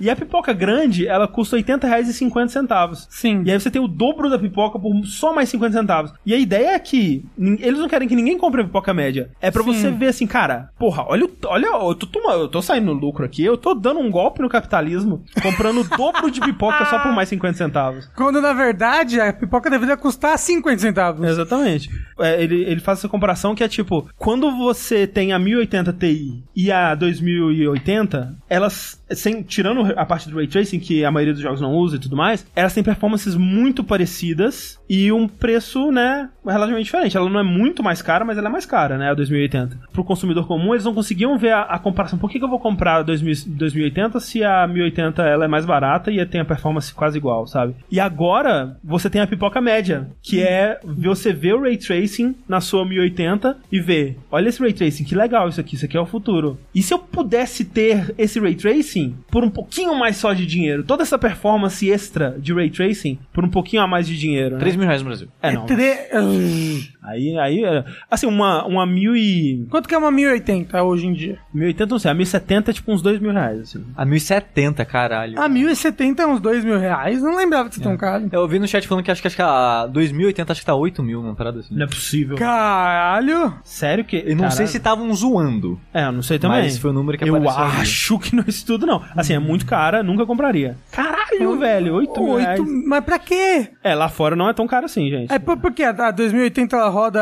E a pipoca grande, ela custa 80 reais e 50 centavos. Sim. E aí você tem o dobro da pipoca por só mais 50 centavos. E a ideia é que eles não querem que ninguém compre a pipoca média. É pra Sim. você ver assim, cara, porra, olha, olha, eu tô, toma- eu tô saindo no lucro aqui, eu tô dando um golpe no capitalismo, comprando o dobro de pipoca só por mais 50 centavos. Quando na verdade a pipoca deveria custar 50 centavos. Exatamente. É, ele, ele faz essa comparação que é tipo, quando você tem a 1080 Ti e a 2080, elas, sem, tirando a parte do Ray Tracing, que a maioria dos jogos não usa e tudo mais, elas têm performances muito parecidas e um preço, né, relativamente diferente. Ela não é muito mais cara, mas ela é mais cara, né, a 2080. Pro consumidor comum, eles não conseguiam ver a, a comparação. Por que, que eu vou comprar a 2000 2080 se a 1080 ela é mais barata e tem a performance quase igual, sabe? E agora, você tem a pipoca média, que é você ver o Ray Tracing na sua 1080 e ver, olha esse Ray Tracing, que legal isso aqui, isso aqui é o futuro. E se eu pudesse ter esse Ray Tracing por um pouquinho mais só de dinheiro, toda essa performance extra de Ray Tracing por um pouquinho a mais de dinheiro, né? 3 mil reais no Brasil. É, não. Tre- Aí, aí, é- assim, uma, uma mil e... Quanto que é uma 1080 hoje em dia? 1080, não sei, a 1070 é tipo uns dois mil reais, assim. A 1070, caralho. A 1070 é uns 2 mil reais. Não lembrava de ser tão caro. Eu vi no chat falando que acho que, acho que a 2080 acho que tá 8 mil, uma parada assim. Não é possível. Caralho! Sério que... Eu não sei se estavam zoando. É, eu não sei também. Mas foi o número que Eu apareceu ali. acho que não é isso tudo, não. Assim, é muito cara, nunca compraria. Caralho, velho, 8 mil reais. Mas pra quê? É, lá fora não é tão caro assim, gente. É por, por quê? A 2080 ela roda.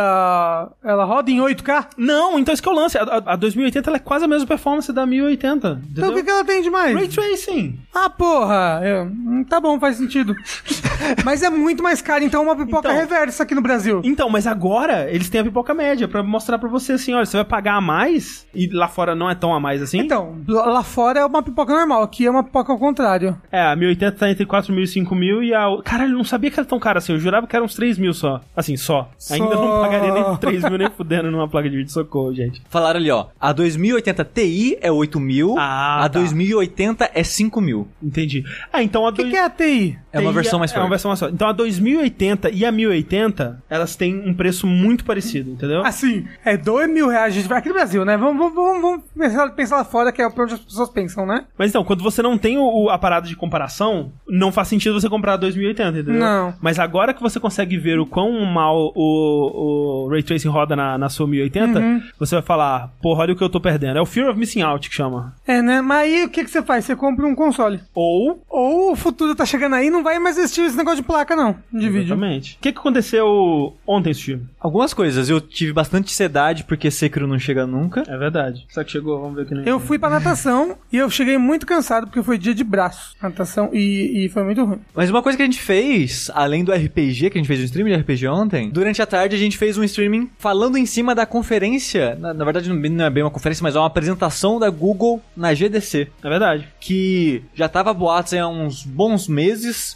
Ela roda em 8K? Não, então isso que é o lance. A, a- a 2080 ela é quase a mesma performance da 1080. Então Entendeu? o que, que ela tem de mais? Ray Tracing. Ah, porra! é, hum, tá bom, faz sentido. mas é muito mais caro, então, uma pipoca Então- reversa aqui no Brasil. Então, mas agora eles têm a pipoca média pra mostrar pra você assim, olha, você vai pagar a mais e lá fora não é tão a mais assim. Então, lá fora é uma pipoca normal, aqui é uma pipoca ao contrário. É, a 1080 tá entre 4 mil e 5 mil e a. Caralho, eu não sabia que era tão cara assim. Eu jurava que era uns 3 mil só. Assim, só. Ainda não Só. pagaria nem 3 mil nem fudendo numa placa de vídeo. Socorro, gente. Falaram ali, ó. A 2080 Ti é 8 mil. Ah, a tá. 2080 é 5 mil. Entendi. Ah, então a O que, dois- que é a TI? É uma TI versão mais É uma forte. versão mais forte. Então a 2080 e a 1080, elas têm um preço muito parecido, entendeu? Assim, é 2 mil reais, gente. Aqui no Brasil, né? Vamos, vamos, vamos, vamos pensar, pensar lá fora, que é pra onde as pessoas pensam, né? Mas então, quando você não tem o, o- a parada de comparação, não faz sentido você comprar a 2080, entendeu? Não. Mas agora que você consegue ver o quão mal o, o Ray Tracing roda na, na sua 1080, Uhum. você vai falar, porra, olha o que eu tô perdendo. É o Fear of Missing Out que chama. É, né? Mas aí o que, que você faz? Você compra um console. Ou Ou o futuro tá chegando aí não vai mais existir esse negócio de placa, não. De vídeo. Exatamente. O que, que aconteceu ontem, Steve? Algumas coisas. Eu tive bastante ansiedade porque Sekiro não chega nunca. É verdade. Só que chegou, vamos ver aqui no Eu fui pra natação e eu cheguei muito cansado porque foi dia de braço. Natação e, e foi muito ruim. Mas uma coisa que a gente fez, além do RPG, que a gente fez um streaming de RPG ontem, durante a tarde a gente fez um streaming falando em cima da conferência. Na, na verdade, não não é bem uma conferência, mas é uma apresentação da Google na GDC. É verdade. que já tava boatos há uns bons meses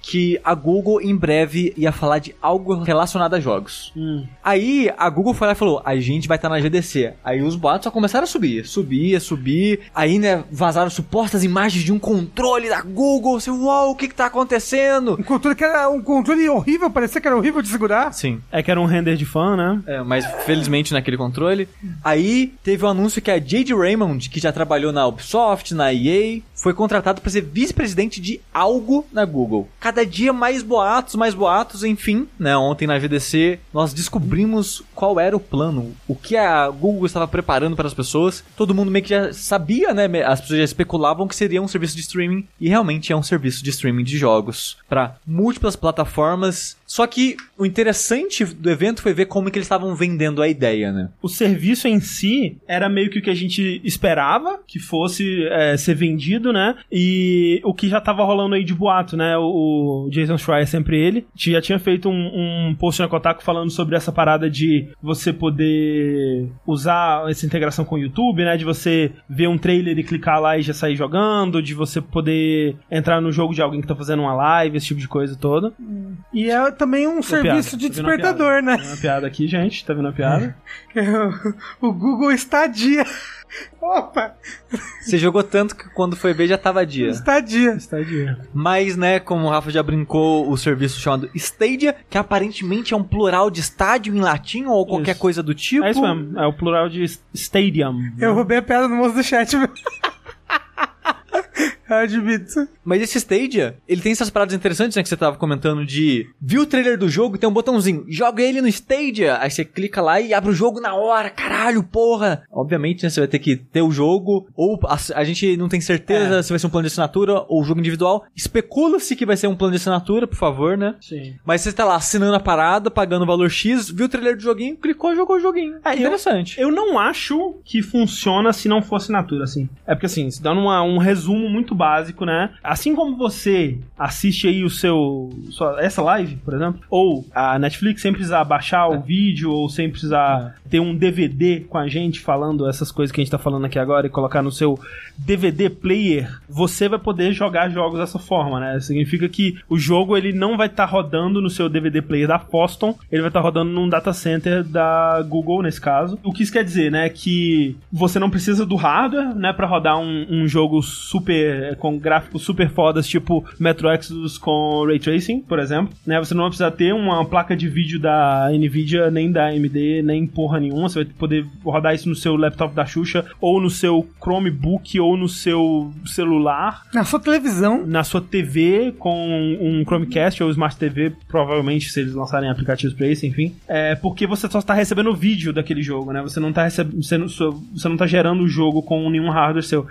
que a Google em breve ia falar de algo relacionado a jogos. Hum. Aí a Google foi lá e falou: a gente vai estar na GDC. Aí os boatos só começaram a subir, subir, subir. Aí, né, vazaram supostas imagens de um controle da Google. Assim, uau, o que que tá acontecendo? Um controle que era um controle horrível, parecia que era horrível de segurar. Sim. É que era um render de fã, né? É, mas felizmente naquele controle. Aí teve o anúncio que a Jade Raymond, que já trabalhou na Ubisoft, na EA, foi contratado para ser vice-presidente de algo na Google. Cada dia mais boatos, mais boatos, enfim, né? Ontem na GDC nós descobrimos qual era o plano, o que a Google estava preparando para as pessoas. Todo mundo meio que já sabia, né? As pessoas já especulavam que seria um serviço de streaming e realmente é um serviço de streaming de jogos para múltiplas plataformas. Só que o interessante do evento foi ver como que eles estavam vendendo a ideia, né? O serviço em si era meio que o que a gente esperava que fosse é, ser vendido, né? E o que já estava tava rolando aí de boato, né? O, o Jason Schreier é sempre ele. Já tinha feito um, um post na Kotaku falando sobre essa parada de você poder usar essa integração com o YouTube, né? De você ver um trailer e clicar lá e já sair jogando, de você poder entrar no jogo de alguém que tá fazendo uma live, esse tipo de coisa toda. E é também um serviço piada. de Tá vendo uma despertador, piada? né? Tá vendo uma piada aqui, gente? Tá vendo a piada? o Google Estadia. Opa, Você jogou tanto que quando foi ver já tava dia. Estadia. Estadia. Mas, né, como o Rafa já brincou, o serviço chamado Stadia, que aparentemente é um plural de estádio em latim ou qualquer Isso. coisa do tipo. É isso mesmo. É o plural de stadium. Eu roubei a piada no moço do chat. Eu admito. Mas esse Stadia, ele tem essas paradas interessantes, né, que você tava comentando de... Viu o trailer do jogo, tem um botãozinho, joga ele no Stadia. Aí você clica lá e abre o jogo na hora, caralho, porra. Obviamente, né, você vai ter que ter o jogo, ou a, a gente não tem certeza É. se vai ser um plano de assinatura ou jogo individual. Especula-se que vai ser um plano de assinatura, por favor, né? Sim. Mas você tá lá assinando a parada, pagando o valor X, viu o trailer do joguinho, clicou, jogou o joguinho. É, eu- Interessante. Eu não acho que funciona se não for assinatura, assim. É porque, assim, se dando uma- um resumo muito básico, né? Assim como você assiste aí o seu... sua- essa live, por exemplo, ou a Netflix sem precisar baixar o vídeo, ou sem precisar ter um DVD com a gente falando essas coisas que a gente tá falando aqui agora e colocar no seu DVD player, você vai poder jogar jogos dessa forma, né? Significa que o jogo, ele não vai estar rodando no seu DVD player da Foston, ele vai estar rodando num data center da Google, nesse caso. O que isso quer dizer, né? Que você não precisa do hardware, né? Pra rodar um, um jogo super, com gráficos super fodas, tipo Metro Exodus com Ray Tracing, por exemplo, né? Você não vai precisar ter uma placa de vídeo da NVIDIA, nem da AMD, nem porra nenhuma. Você vai poder rodar isso no seu laptop da Xuxa, ou no seu Chromebook, ou no seu celular, Na sua televisão. na sua TV com um Chromecast ou Smart TV, provavelmente se eles lançarem aplicativos pra isso, enfim. É porque você só está recebendo o vídeo daquele jogo, né? Você não tá recebendo, você não, você não tá gerando o jogo com nenhum hardware seu.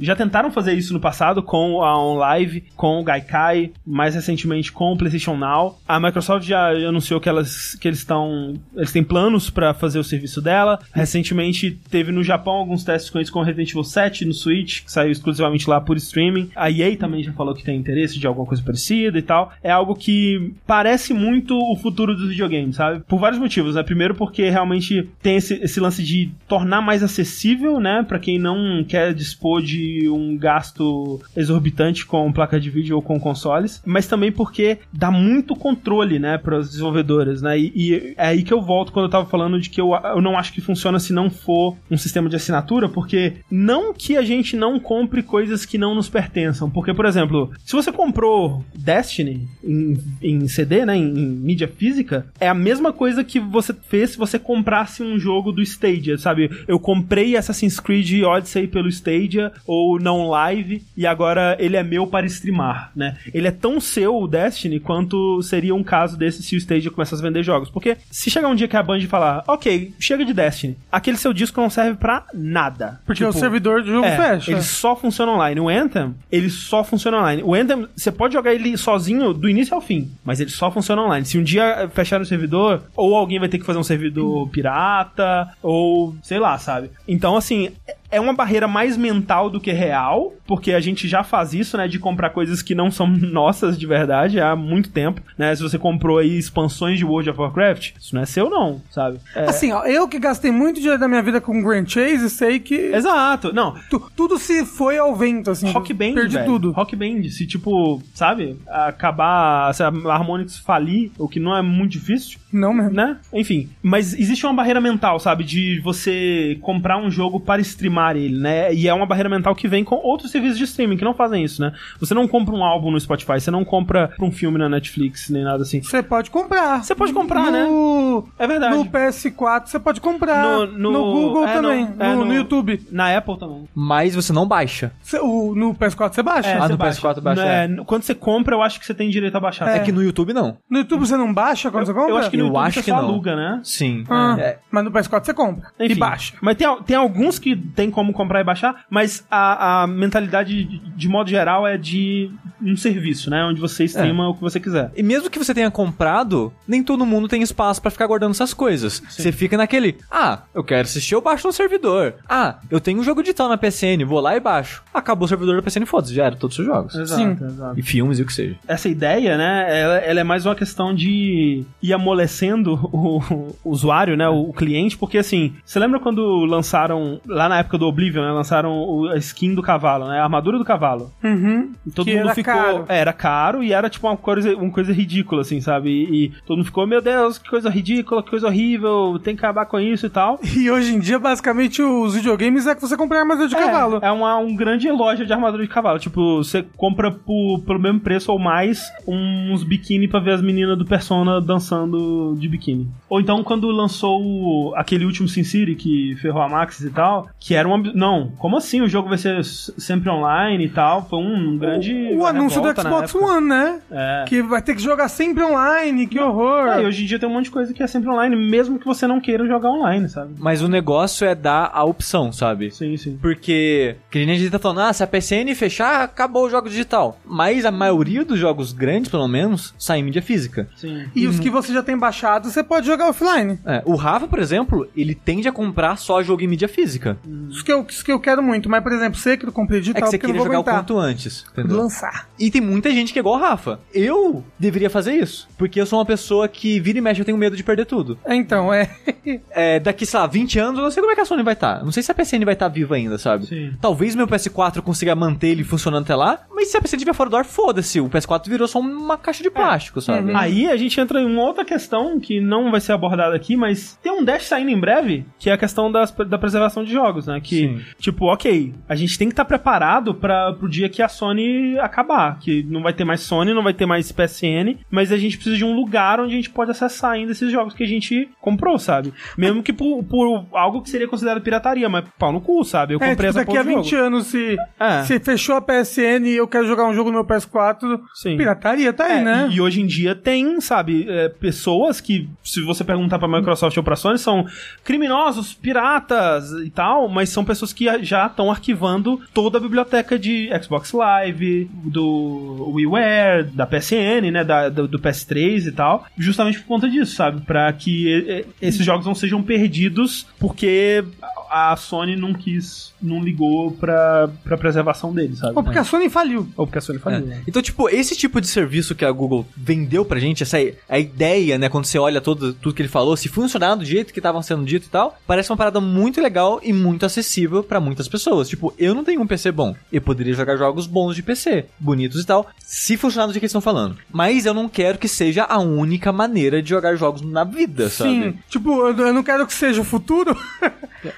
Já tentaram fazer isso no passado com a OnLive, com o Gaikai, mais recentemente com o PlayStation Now. A Microsoft já anunciou que elas que eles estão, eles têm planos pra fazer o serviço dela. Recentemente teve no Japão alguns testes com isso com Resident Evil 7 no Switch, que saiu exclusivamente lá por streaming. A EA também já falou que tem interesse de alguma coisa parecida e tal. É algo que parece muito o futuro dos videogames, sabe? Por vários motivos, né? Primeiro porque realmente tem esse, esse lance de tornar mais acessível, né? Pra quem não quer dispor de um gasto exorbitante com placa de vídeo ou com consoles. Mas também porque dá muito controle, né? Para os desenvolvedores, né? E, e é aí que eu volto quando eu tava falando de que eu, eu não acho que funciona se não for um sistema de assinatura, porque não que a gente não compre coisas que não nos pertençam. Porque, por exemplo, se você comprou Destiny em, em CD, né? Em, em mídia física, é a mesma coisa que você fez se você comprasse um jogo do Stadia, sabe? Eu comprei Assassin's Creed Odyssey pelo Stadia ou não live e agora ele é meu para streamar, né? Ele é tão seu o Destiny quanto seria um caso desse se o Stadia começasse a vender jogos. Porque se chegar um dia que a Band falar, ok, chega de Destiny, aquele seu disco não serve pra nada. Porque Tipo, o servidor do jogo é, fecha. Ele só funciona online. O Anthem, ele só funciona online. O Anthem, você pode jogar ele sozinho do início ao fim, mas ele só funciona online. Se um dia fechar o servidor, ou alguém vai ter que fazer um servidor pirata, ou sei lá, sabe? Então, assim, é uma barreira mais mental do que real, porque a gente já faz isso, né, de comprar coisas que não são nossas de verdade há muito tempo, né? Se você comprou aí expansões de World of Warcraft, isso não é seu não, sabe? É- Assim, ó, eu que gastei muito dinheiro da minha vida com Grand Chase, sei que Exato. Não, tu- tudo se foi ao vento, assim. Rock Band, Perdi velho. tudo. Rock Band, se tipo, sabe, acabar, se a Harmonix falir, o que não é muito difícil, Não mesmo. né? Enfim, mas existe uma barreira mental, sabe, de você comprar um jogo para streamar ele, né? E é uma barreira mental que vem com outros serviços de streaming que não fazem isso, né? Você não compra um álbum no Spotify, você não compra um filme na Netflix, nem nada assim. Você pode comprar. Você pode comprar, né? no... É verdade. No PS4 você pode comprar. No- No, no- Google é, também. no- é, no, no- no YouTube. Na Apple também. Mas você não baixa. Cê- o, no PS4 você baixa. É, Ah, no PS4 baixa, É, Quando você compra, eu acho que você tem direito a baixar. É, que no YouTube não. No YouTube você não baixa quando você compra? Eu acho que no Eu YouTube acho você que só não. aluga, né? Sim. Ah, É, Mas no PS4 você compra. Enfim, E baixa. Mas tem, tem alguns que tem como comprar e baixar, mas a, a mentalidade, de, de modo geral, é de um serviço, né? Onde você streama o que você quiser. E mesmo que você tenha comprado, nem todo mundo tem espaço pra ficar guardando essas coisas. Você fica naquele, ah, eu quero assistir, eu baixo no servidor. Ah, eu tenho um jogo digital na PSN, vou lá e baixo. Acabou o servidor da PSN, foda-se, já era todos os seus jogos. Exato, Sim. exato. E filmes e o que seja. essa ideia, né, ela, ela é mais uma questão de ir amolecendo o, o usuário, né, o, o cliente, porque assim, você lembra quando lançaram, lá na época do Oblivion, né, lançaram a skin do cavalo, né, a armadura do cavalo. Uhum. E todo Que mundo era ficou. caro. É, era caro e era tipo uma coisa, uma coisa ridícula, assim, sabe? E, e todo mundo ficou, meu Deus, que coisa ridícula, que coisa horrível, tem que acabar com isso e tal. E hoje em dia, basicamente, os videogames é que você compra armadura de cavalo. É uma, um grande loja de armadura de cavalo. Tipo, você compra por, pelo mesmo preço ou mais uns biquíni pra ver as meninas do Persona dançando de biquíni. Ou então, quando lançou aquele último Sin City que ferrou a Maxis e tal, que era um. ab- Não, como assim? O jogo vai ser sempre online e tal. Foi um grande. O anúncio do Xbox. One, né? É. Que vai ter que jogar sempre online, que horror. É, e hoje em dia tem um monte de coisa que é sempre online, mesmo que você não queira jogar online, sabe? Mas o negócio é dar a opção, sabe? Sim, sim. Porque, que nem a gente tá falando, ah, se a PCN fechar, acabou o jogo digital. Mas a maioria dos jogos grandes, pelo menos, saem em mídia física. Sim. E os que você já tem baixado, você pode jogar offline. É, o Rafa, por exemplo, ele tende a comprar só jogo em mídia física. Isso que eu, isso que eu quero muito. Mas, por exemplo, sei que eu comprei É digital que você queria não vou jogar o aguentar. quanto antes, entendeu? lançar. E tem muita gente que é igual o Rafa. Eu deveria fazer isso. Porque eu sou uma pessoa que vira e mexe, eu tenho medo de perder tudo. É, Então, é. É, daqui, sei lá, 20 anos, eu não sei como é que a Sony vai estar. Não sei se a PSN vai estar viva ainda, sabe? Sim. Talvez meu PS4 eu consiga manter ele funcionando até lá, mas se a PSN estiver fora do ar, foda-se. O PS4 virou só uma caixa de plástico, sabe? Aí a gente entra em uma outra questão que não vai ser abordada aqui, mas tem um dash saindo em breve, que é a questão das, da preservação de jogos, né? Que, Sim. tipo, ok, a gente tem que estar preparado para pro dia que a Sony acabar, que não vai ter mais Sony, não vai ter mais PSN, mas a gente precisa de um lugar onde a gente pode acessar ainda esses jogos que a gente comprou, sabe? Mesmo que por, por algo que seria considerado pirataria, mas pau no cu, sabe? Eu É, comprei tipo, essa daqui a porra de 20 jogo. anos, se, É. se fechou a PSN e eu quero jogar um jogo no meu PS4, Sim. pirataria tá aí, É, né? E, e hoje em dia tem, sabe, é, pessoas que, se você perguntar pra Microsoft ou pra Sony, são criminosos, piratas e tal, mas são pessoas que já estão arquivando toda a biblioteca de Xbox Live, do WiiWare, da PSN, né, da, do, do PS3 e tal, justamente por conta disso, sabe, pra que esses jogos não sejam perdidos porque a Sony não quis, não ligou pra, pra preservação deles, sabe? Ou porque a Sony faliu. Ou porque a Sony faliu. né? É. Então, tipo, esse tipo de serviço que a Google vendeu pra gente, essa a ideia, né, quando você olha todo, tudo que ele falou, se funcionar do jeito que estavam sendo dito e tal, parece uma parada muito legal e muito acessível pra muitas pessoas. Tipo, eu não tenho um PC bom. Eu poderia jogar jogos bons de PC, bonitos e tal, se funcionar do jeito que eles estão falando. Mas eu não quero que seja a única maneira de jogar jogos na vida, sabe? Sim. Tipo, eu eu não quero que seja o futuro.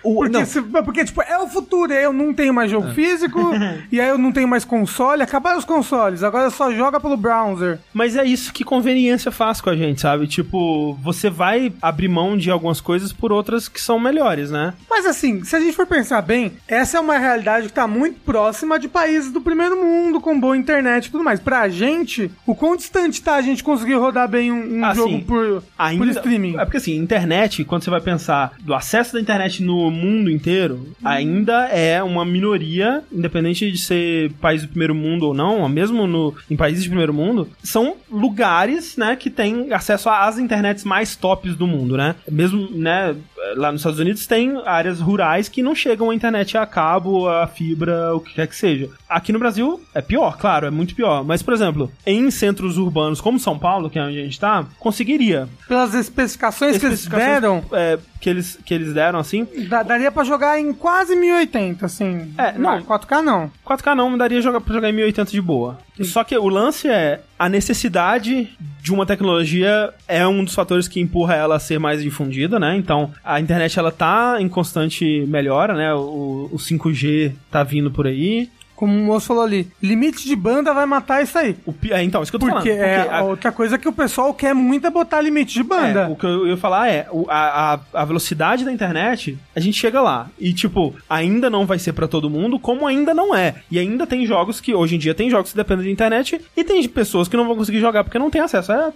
O, Porque, não, se- porque, tipo, é o futuro. Eu não tenho mais jogo físico. e aí eu não tenho mais console. Acabaram os consoles. Agora só joga pelo browser. Mas é isso que conveniência faz com a gente, sabe? Tipo, você vai abrir mão de algumas coisas por outras que são melhores, né? Mas assim, se a gente for pensar bem, essa é uma realidade que tá muito próxima de países do primeiro mundo, com boa internet e tudo mais. Pra gente, o quão distante tá a gente conseguir rodar bem um, um Ah, jogo por, por streaming? É porque assim, internet, quando você vai pensar do acesso da internet no mundo inteiro, ainda é uma minoria, independente de ser país do primeiro mundo ou não, mesmo no, em países de primeiro mundo, são lugares, né, que têm acesso às internets mais tops do mundo, né? Mesmo, né, lá nos Estados Unidos tem áreas rurais que não chegam à internet a cabo, a fibra, o que quer que seja. Aqui no Brasil é pior, claro, é muito pior. Mas, por exemplo, em centros urbanos como São Paulo, que é onde a gente tá, conseguiria. Pelas especificações, que eles Especificações, deram, é, que, eles, que eles deram, assim. dá- daria pra jogar em quase 1080, assim. É, não. 4K não. 4K não, daria jogar, pra jogar em 1080 de boa. Só que o lance é a necessidade de uma tecnologia é um dos fatores que empurra ela a ser mais difundida, né? Então, a internet ela tá em constante melhora, né? O, o 5G tá vindo por aí. Como o moço falou ali, limite de banda vai matar isso aí. O, pi- é, então, isso que eu tô Porque, falando. é a- outra coisa que o pessoal quer muito é botar limite de banda. É, o que eu ia falar é, o- a, a, a velocidade da internet, a gente chega lá. E, tipo, ainda não vai ser pra todo mundo, como ainda não é. E ainda tem jogos que, hoje em dia, tem jogos que dependem da internet, e tem pessoas que não vão conseguir jogar porque não tem acesso. É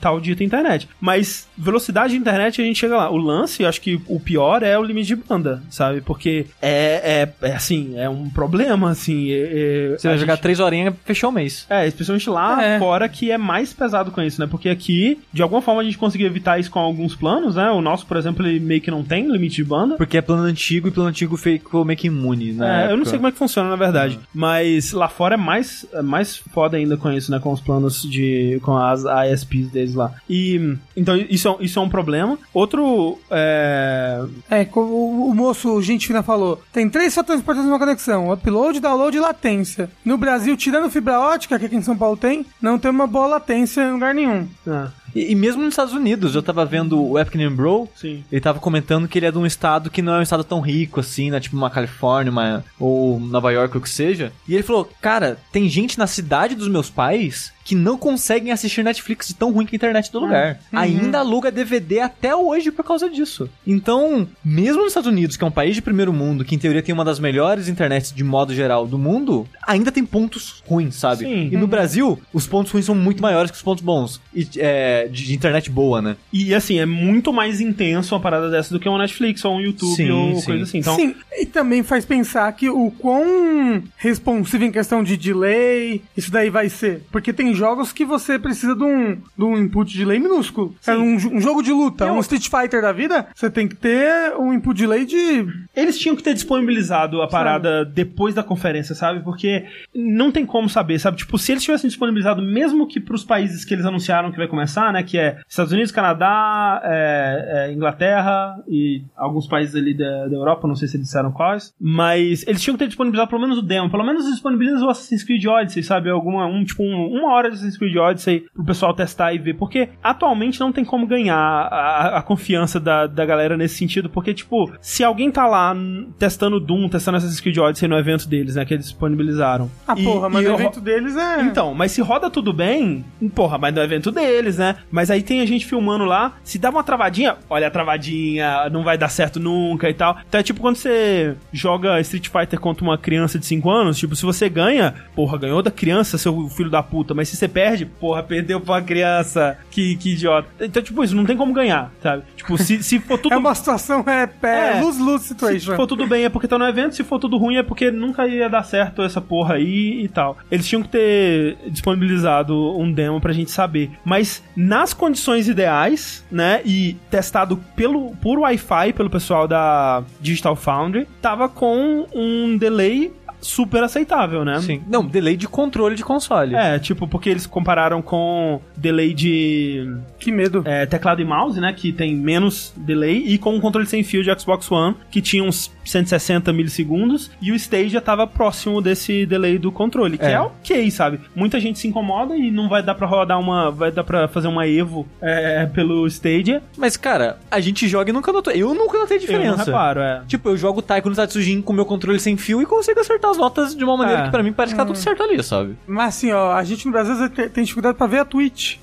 tal dita internet. Mas velocidade de internet a gente chega lá. O lance, eu acho que o pior é o limite de banda, sabe? Porque é, é, é assim, é um problema, assim. É- é- Você vai jogar gente- três horinhas, fechou o mês. é, especialmente lá É. fora que é mais pesado com isso, né? Porque aqui, de alguma forma, a gente conseguiu evitar isso com alguns planos, né? O nosso, por exemplo, ele meio que não tem limite de banda. Porque é plano antigo e plano antigo ficou meio que imune, né? É, eu não sei como é que funciona, na verdade. Mas lá fora é mais, é mais foda ainda com isso, né? Com os planos de. com as ISPs deles lá. E. Então, isso é, um- isso é um problema. Outro. É, É, como o, o moço, gente fina, falou, tem três fatores importantes numa conexão: upload, download e latência. No Brasil, tirando fibra ótica, que aqui em São Paulo tem, não tem uma boa latência em lugar nenhum. é, E, e mesmo nos Estados Unidos, eu tava vendo o Name Bro, sim. ele tava comentando que ele é de um estado que não é um estado tão rico assim, né? Tipo uma Califórnia, uma, ou Nova York, ou o que seja. E ele falou, cara, tem gente na cidade dos meus pais que não conseguem assistir Netflix de tão ruim que a internet do lugar. Ainda aluga DVD até hoje por causa disso. Então, mesmo nos Estados Unidos, que é um país de primeiro mundo, que em teoria tem uma das melhores internets de modo geral do mundo, ainda tem pontos ruins, sabe? Sim. E no Brasil, os pontos ruins são muito maiores que os pontos bons. E, é, de, de internet boa, né? E assim, é muito mais intenso uma parada dessa do que um Netflix ou um YouTube Sim, ou sim. coisa assim. Então, Sim, e também faz pensar que o quão responsivo em questão de delay, isso daí vai ser. Porque tem jogos que você precisa de um, de um input delay minúsculo. É um, um jogo de luta, Eu- um Street Fighter da vida, você tem que ter um input delay de. Eles tinham que ter disponibilizado a parada depois da conferência, sabe? Porque não tem como saber, sabe? Tipo, se eles tivessem disponibilizado, mesmo que pros países que eles anunciaram que vai começar, né? Que é Estados Unidos, Canadá, é, é, Inglaterra e alguns países ali da, da Europa, não sei se eles disseram quais. Mas eles tinham que ter disponibilizado pelo menos o demo. Pelo menos disponibiliza o Assassin's Creed Odyssey, sabe? Alguma, um, tipo, um- uma hora de Assassin's Creed Odyssey pro pessoal testar e ver. Porque atualmente não tem como ganhar a, a confiança da, da galera nesse sentido. Porque, tipo, se alguém tá lá testando Doom, testando Assassin's Creed Odyssey no evento deles, né? Que eles disponibilizaram. Ah, E- porra, mas o evento deles é. então, mas se roda tudo bem, porra, mas no evento deles, né? Mas aí tem a gente filmando lá, se dá uma travadinha, olha a travadinha, não vai dar certo nunca e tal. Então é tipo quando você joga Street Fighter contra uma criança de 5 anos, tipo, se você ganha, porra, ganhou da criança, seu filho da puta, mas se você perde, porra, perdeu pra uma criança, que, que idiota. Então, tipo, isso não tem como ganhar, sabe? Tipo, se, se for tudo É uma situação, é, é, É. lose-lose se situation. for tudo bem é porque tá no evento, se for tudo ruim é porque nunca ia dar certo essa porra aí e tal. Eles tinham que ter disponibilizado um demo pra gente saber. Mas nas condições ideais, né, e testado pelo, por Wi-Fi, pelo pessoal da Digital Foundry, tava com um delay super aceitável, né? Sim. Não, delay de controle de console. É, tipo, porque eles compararam com delay de Que medo. é, teclado e mouse, né? Que tem menos delay, e com o controle sem fio de Xbox One, que tinha uns 160 milissegundos, e o Stage já tava próximo desse delay do controle, que é, É. ok, sabe? Muita gente se incomoda e não vai dar pra rodar uma. Vai dar pra fazer uma Evo é, pelo Stadia. Mas, cara, a gente joga e nunca notou. Eu nunca notei Eu não diferença. reparo, é. Tipo, eu jogo Taiko no Tatsujin com meu controle sem fio e consigo acertar as notas de uma maneira É. que pra mim parece que tá tudo certo ali, sabe? Mas assim, ó, a gente no Brasil tem- tem dificuldade pra ver a Twitch.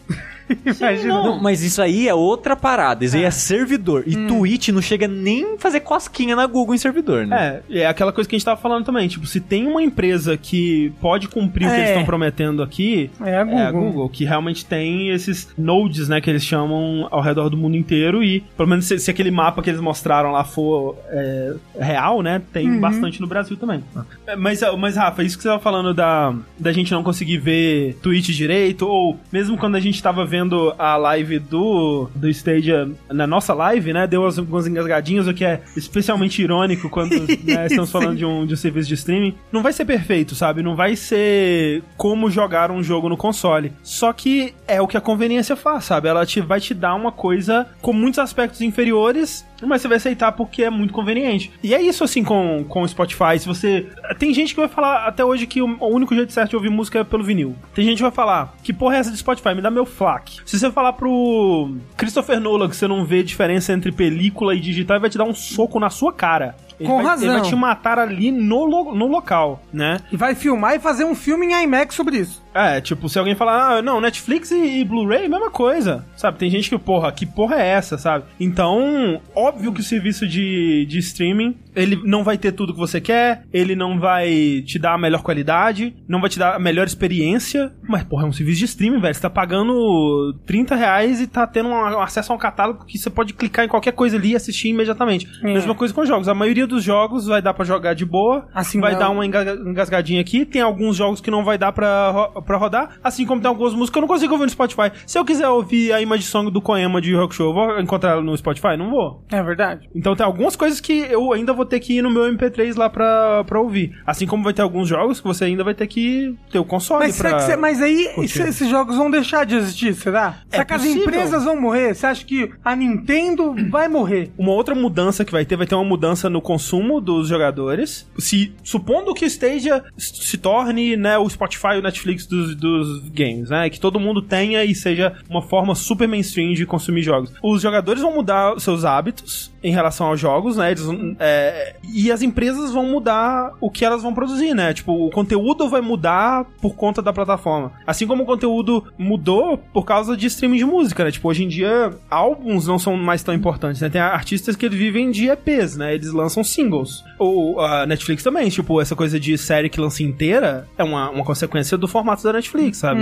Imagina. não. Mas isso aí é outra parada. Isso aí é servidor. E Twitch não chega nem fazer cosquinha na Google em servidor, né? É, é aquela coisa que a gente tava falando também. Tipo, se tem uma empresa que pode cumprir o que É. eles estão prometendo aqui, É a é a Google. Google, que realmente tem esses nodes, né, que eles chamam ao redor do mundo inteiro e, pelo menos se, se aquele mapa que eles mostraram lá for é, real, né, tem bastante no Brasil também. É, Mas, mas, Rafa, isso que você tava falando da, da gente não conseguir ver Twitch direito, ou mesmo quando a gente tava vendo a live do, do Stadia na nossa live, né, deu as- algumas engasgadinhas, o que é especialmente irônico quando né, estamos falando de um, de um serviço de streaming. Não vai ser perfeito, sabe? Não vai ser como jogar um jogo no console. Só que é o que a conveniência faz, sabe? Ela te, vai te dar uma coisa com muitos aspectos inferiores, mas você vai aceitar porque é muito conveniente. E é isso assim com, com o Spotify. Se você. Tem gente que vai falar até hoje que o, o único jeito certo de ouvir música é pelo vinil. Tem gente que vai falar, que porra é essa de Spotify? Me dá meu FLAC. Se você falar pro Christopher Nolan que você não vê diferença entre película e digital, ele vai te dar um soco na sua cara. Ele Com vai, razão. Ele vai te matar ali no, lo- no local, né? E vai filmar e fazer um filme em IMAX sobre isso. É, tipo, se alguém falar, ah, não, Netflix e, e Blu-ray, mesma coisa, sabe? Tem gente que, porra, que porra é essa, sabe? Então, óbvio que o serviço de, de streaming, ele não vai ter tudo que você quer, ele não vai te dar a melhor qualidade, não vai te dar a melhor experiência, mas, porra, é um serviço de streaming, velho. Você tá pagando 30 reais e tá tendo um acesso a um catálogo que você pode clicar em qualquer coisa ali e assistir imediatamente. É. Mesma coisa com jogos. A maioria dos jogos vai dar pra jogar de boa, Assim, vai não- dar uma enga- engasgadinha aqui. Tem alguns jogos que não vai dar pra, ro- pra rodar, assim como tem algumas músicas que eu não consigo ouvir no Spotify. Se eu quiser ouvir a Image Song do Koema de Rock Show, eu vou encontrar ela no Spotify? Não vou. É verdade. Então tem algumas coisas que eu ainda vou ter que ir no meu MP3 lá pra, pra ouvir. Assim como vai ter alguns jogos que você ainda vai ter que ter o console Mas, pra... você- mas aí curtir. esses jogos vão deixar de existir, será? será que as empresas vão morrer? Você acha que a Nintendo vai morrer? Uma outra mudança que vai ter, vai ter uma mudança no consumo dos jogadores. Se supondo que Stadia se torne, né, o Spotify o Netflix dos, dos games, né, que todo mundo tenha e seja uma forma super mainstream de consumir jogos. Os jogadores vão mudar seus hábitos em relação aos jogos, né, eles, é, e as empresas vão mudar o que elas vão produzir, né, tipo, o conteúdo vai mudar por conta da plataforma. Assim como o conteúdo mudou por causa de streaming de música, né, tipo, hoje em dia álbuns não são mais tão importantes, né, tem artistas que eles vivem de EPs, né, eles lançam singles. Ou a Netflix também, tipo, essa coisa de série que lança inteira é uma, uma consequência do formato da Netflix, sabe?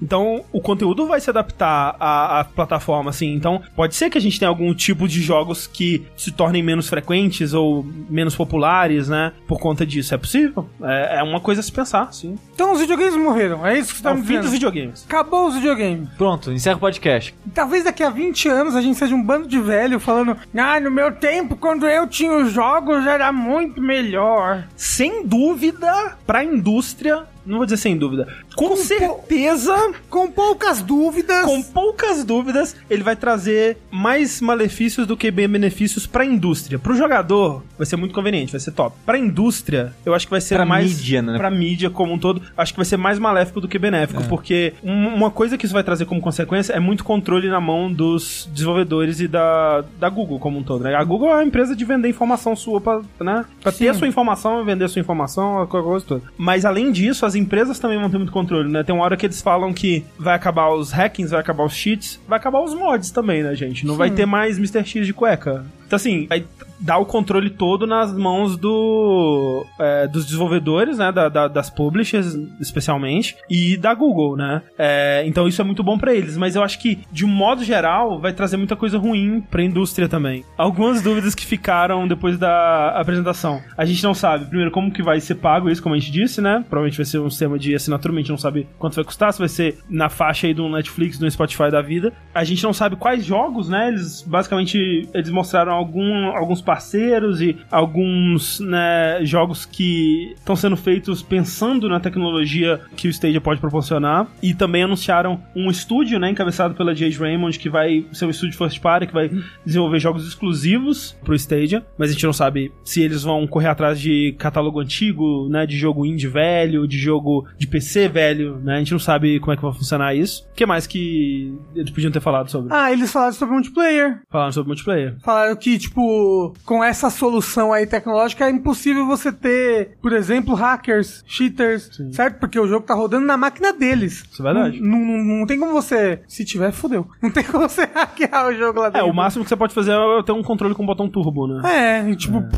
Então, o conteúdo vai se adaptar à, à plataforma, assim. Então, pode ser que a gente tenha algum tipo de jogos que se tornem menos frequentes ou menos populares, né? Por conta disso. É possível. É, é uma coisa a se pensar, sim. Então os videogames morreram, é isso que você É tá o me fim dizendo? dos videogames. Acabou os videogames. Pronto, encerra o podcast. Talvez daqui a 20 anos a gente seja um bando de velho falando Ah, no meu tempo, quando eu tinha os jogos, era muito melhor. Sem dúvida, pra indústria, não vou dizer sem dúvida, com, certeza, Com poucas dúvidas. com poucas dúvidas, ele vai trazer mais malefícios do que bem benefícios pra indústria. Pro jogador, vai ser muito conveniente, vai ser top. Pra indústria, eu acho que vai ser Pra mais. mídia, né? Pra mídia como um todo, acho que vai ser mais maléfico do que benéfico, porque um- uma coisa que isso vai trazer como consequência é muito controle na mão dos desenvolvedores e da, da Google como um todo, né? A Google é uma empresa de vender informação sua pra, né? Pra ter a sua informação, vender a sua informação, a coisa toda. Mas além disso, as empresas também vão ter muito controle, né? Tem uma hora que eles falam que vai acabar os hackings, vai acabar os cheats, vai acabar os mods também, né, gente? Não vai ter mais Mr. X de cueca. Então, assim, vai dar o controle todo nas mãos do, é, dos desenvolvedores, né? da- da- das publishers, especialmente, e da Google, né? É, então, isso é muito bom pra eles. Mas eu acho que, de um modo geral, vai trazer muita coisa ruim pra indústria também. Algumas dúvidas que ficaram depois da apresentação. A gente não sabe, primeiro, como que vai ser pago isso, como a gente disse, né? Provavelmente vai ser um sistema de assinatura, a gente não sabe quanto vai custar, se vai ser na faixa aí do Netflix, do Spotify da vida. A gente não sabe quais jogos, né? Eles, basicamente, eles mostraram algum, alguns parceiros e alguns, né, jogos que estão sendo feitos pensando na tecnologia que o Stadia pode proporcionar. E também anunciaram um estúdio, né, encabeçado pela Jade Raymond, que vai ser um estúdio first party, que vai desenvolver jogos exclusivos pro Stadia. Mas a gente não sabe se eles vão correr atrás de catálogo antigo, né, de jogo indie velho, de jogo de PC velho, né? A gente não sabe como é que vai funcionar isso. O que mais que eles podiam ter falado sobre? Ah, eles falaram sobre multiplayer. Falaram sobre multiplayer. Falaram que, tipo, com essa solução aí tecnológica é impossível você ter, por exemplo, hackers, cheaters, certo? Porque o jogo tá rodando na máquina deles. Isso é verdade. Não, não, não tem como você. Se tiver, fodeu. Não tem como você hackear o jogo lá É, dentro. o máximo que você pode fazer é ter um controle com botão turbo, né? É, e, tipo. É,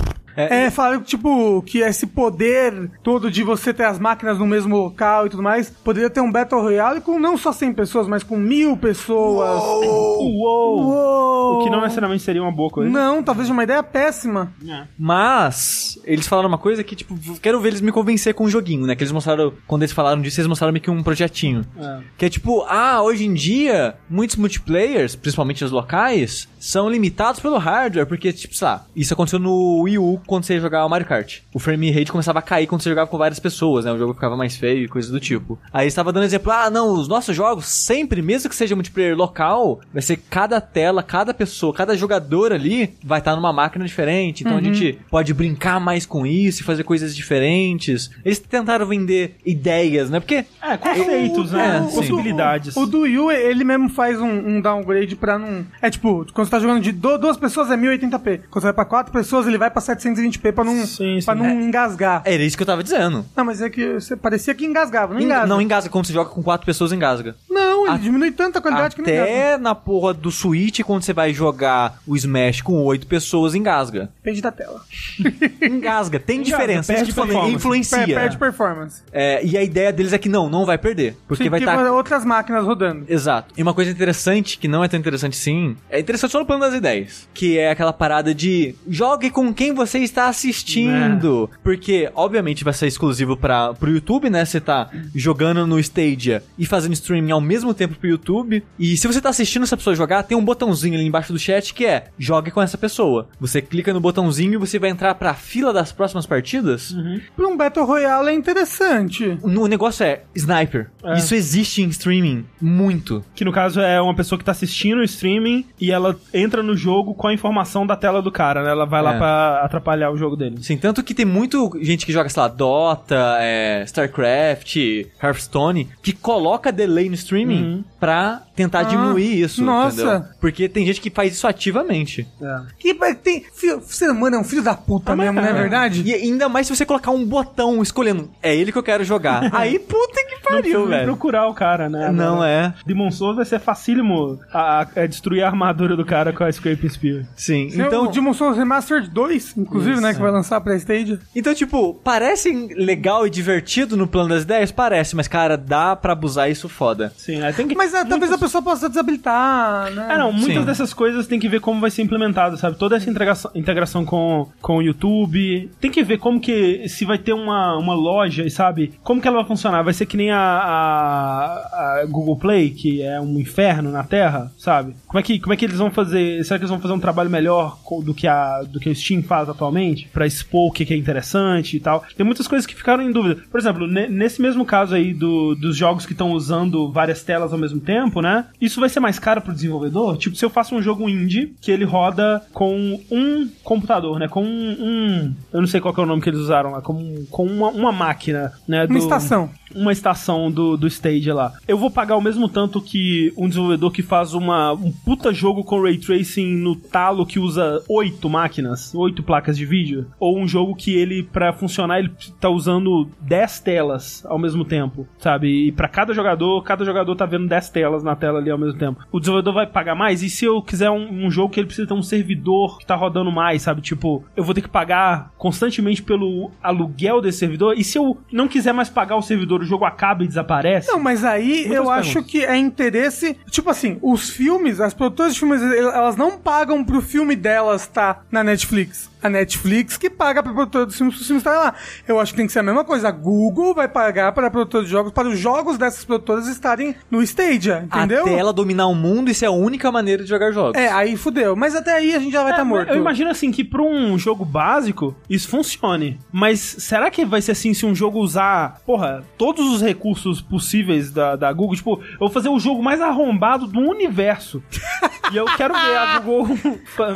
falaram que, tipo, que esse poder todo de você ter as máquinas no mesmo local e tudo mais, poderia ter um Battle Royale com não só 100 pessoas, mas com mil pessoas. Uou! Uou! O que não necessariamente seria uma boa coisa. Não, talvez uma ideia péssima. Mas, eles falaram uma coisa que, tipo, quero ver eles me convencer com o joguinho, né? Que eles mostraram, quando eles falaram disso, eles mostraram meio que um projetinho. É. Que é tipo, ah, hoje em dia, muitos multiplayers, principalmente os locais, são limitados pelo hardware, porque, tipo, sei lá, isso aconteceu no Wii U quando você jogava Mario Kart. O frame rate começava a cair quando você jogava com várias pessoas, né? O jogo ficava mais feio e coisas do tipo. Aí estava dando exemplo, ah, não, os nossos jogos sempre, mesmo que seja multiplayer local, vai ser cada tela, cada pessoa, cada jogador ali vai estar numa máquina diferente. Então a gente pode brincar mais com isso e fazer coisas diferentes. Eles tentaram vender ideias, né? Porque É, conceitos, né? É. Possibilidades. O do Wii U, ele mesmo faz um, um downgrade pra não. É tipo, quando você tá jogando de do- duas pessoas é 1080p. Quando você vai pra quatro pessoas, ele vai pra 720p pra não, Sim, sim. pra não engasgar. Era isso que eu tava dizendo. Não, mas é que você parecia que engasgava, não Enga- engasga. Não engasga quando você joga com quatro pessoas, engasga. Não, ele A- diminui tanto a qualidade que não engasga. Até na porra do Switch, quando você vai jogar o Smash com oito pessoas, engasga. Depende da tela. Engasga, tem Engasga, diferença. perde falei, performance. influencia. Per- Perde performance. É, e a ideia deles é que não, não vai perder. Porque Sim, vai estar. outras máquinas rodando. Exato. E uma coisa interessante, que não é tão interessante sim, é interessante só no plano das ideias. Que é aquela parada de jogue com quem você está assistindo. Porque, obviamente, vai ser exclusivo para pro YouTube, né? Você tá jogando no Stadia e fazendo streaming ao mesmo tempo pro YouTube. E se você tá assistindo essa pessoa jogar, tem um botãozinho ali embaixo do chat que é jogue com essa pessoa. Você clica no botãozinho e você vai entrar pra fila das próximas partidas. Pra um Battle Royale é interessante. O negócio é sniper. É. Isso existe em streaming muito. Que no caso é uma pessoa que tá assistindo o streaming e ela entra no jogo com a informação da tela do cara, né? Ela vai lá É. pra atrapalhar o jogo dele. Sim, tanto que tem muito gente que joga, sei lá, Dota, é, StarCraft, Hearthstone, que coloca delay no streaming Uhum. pra tentar Ah, diminuir isso. nossa. entendeu? Porque tem gente que faz isso ativamente. Que tem. Filho, ser humano é um filho da puta Ah, mesmo, não é é. verdade? E ainda mais se você colocar um botão escolhendo, é ele que eu quero jogar. Aí, puta que Não pariu, nem velho. procurar o cara, né? Não Agora, é. Demon Souls vai ser facílimo a, a- a destruir a armadura do cara com a Scraping Spear. Sim, Então, então, o Demon Souls Remastered 2, inclusive, Isso, né, que é. vai lançar pra Stage. então, tipo, parece legal e divertido no plano das ideias? Parece, mas, cara, dá pra abusar isso foda. Sim, aí tem que. Mas é, talvez a pessoa possa desabilitar, né? É, não, muitas Sim. dessas coisas tem que ver como vai ser implementado, sabe? Toda essa integração, integração com, com o YouTube. Tem que ver como que. Se vai ter uma, uma loja, sabe? Como que ela vai funcionar? Vai ser que nem a, a, a Google Play, que é um inferno na Terra, sabe? Como é, que, como é que eles vão fazer? Será que eles vão fazer um trabalho melhor do que, a, do que o Steam faz atualmente? Pra expor o que, que é interessante e tal. Tem muitas coisas que ficaram em dúvida. Por exemplo, ne- nesse mesmo caso aí do, dos jogos que estão usando várias telas ao mesmo tempo, né? Isso vai ser mais caro pro desenvolvedor? Tipo, se eu faço um jogo indie que ele roda com um computador, né? Com um. um- eu não sei qual é o nome que eles usaram lá. Com, com uma, uma máquina, né? Uma estação. Uma estação do, do stage lá. Eu vou pagar o mesmo tanto que um desenvolvedor que faz uma, um puta jogo com ray tracing no talo que usa oito máquinas, oito placas de vídeo, ou um jogo que ele, pra funcionar, ele tá usando 10 telas ao mesmo tempo, sabe? E pra cada jogador, cada jogador tá vendo 10 telas na tela ali ao mesmo tempo. O desenvolvedor vai pagar mais? E se eu quiser um, um jogo que ele precisa ter um servidor que tá rodando mais, sabe? Tipo, eu vou ter que pagar constantemente pelo aluguel desse servidor? E se eu não quiser mais pagar o servidor, o jogo acaba e desaparece? Não, mas aí Muitas eu perguntas. acho que é interesse. Tipo assim, os filmes, as produtoras de filmes, elas não pagam pro filme delas estar na Netflix. A Netflix que paga pra produtora dos filmes, os filmes estarem lá. Eu acho que tem que ser a mesma coisa. A Google vai pagar para a produtora de jogos, para os jogos dessas produtoras estarem no Stadia, entendeu? Até ela dominar o mundo, isso é a única maneira de jogar jogos. É, aí fudeu. Mas até aí a gente já vai É, estar mas morto. Eu imagino assim que pra um jogo básico isso funcione. Mas será que vai ser assim se um jogo usar, porra, todos os recursos possíveis da, da Google? Tipo, eu vou fazer o jogo mais arrombado do universo. e eu quero ver a Google.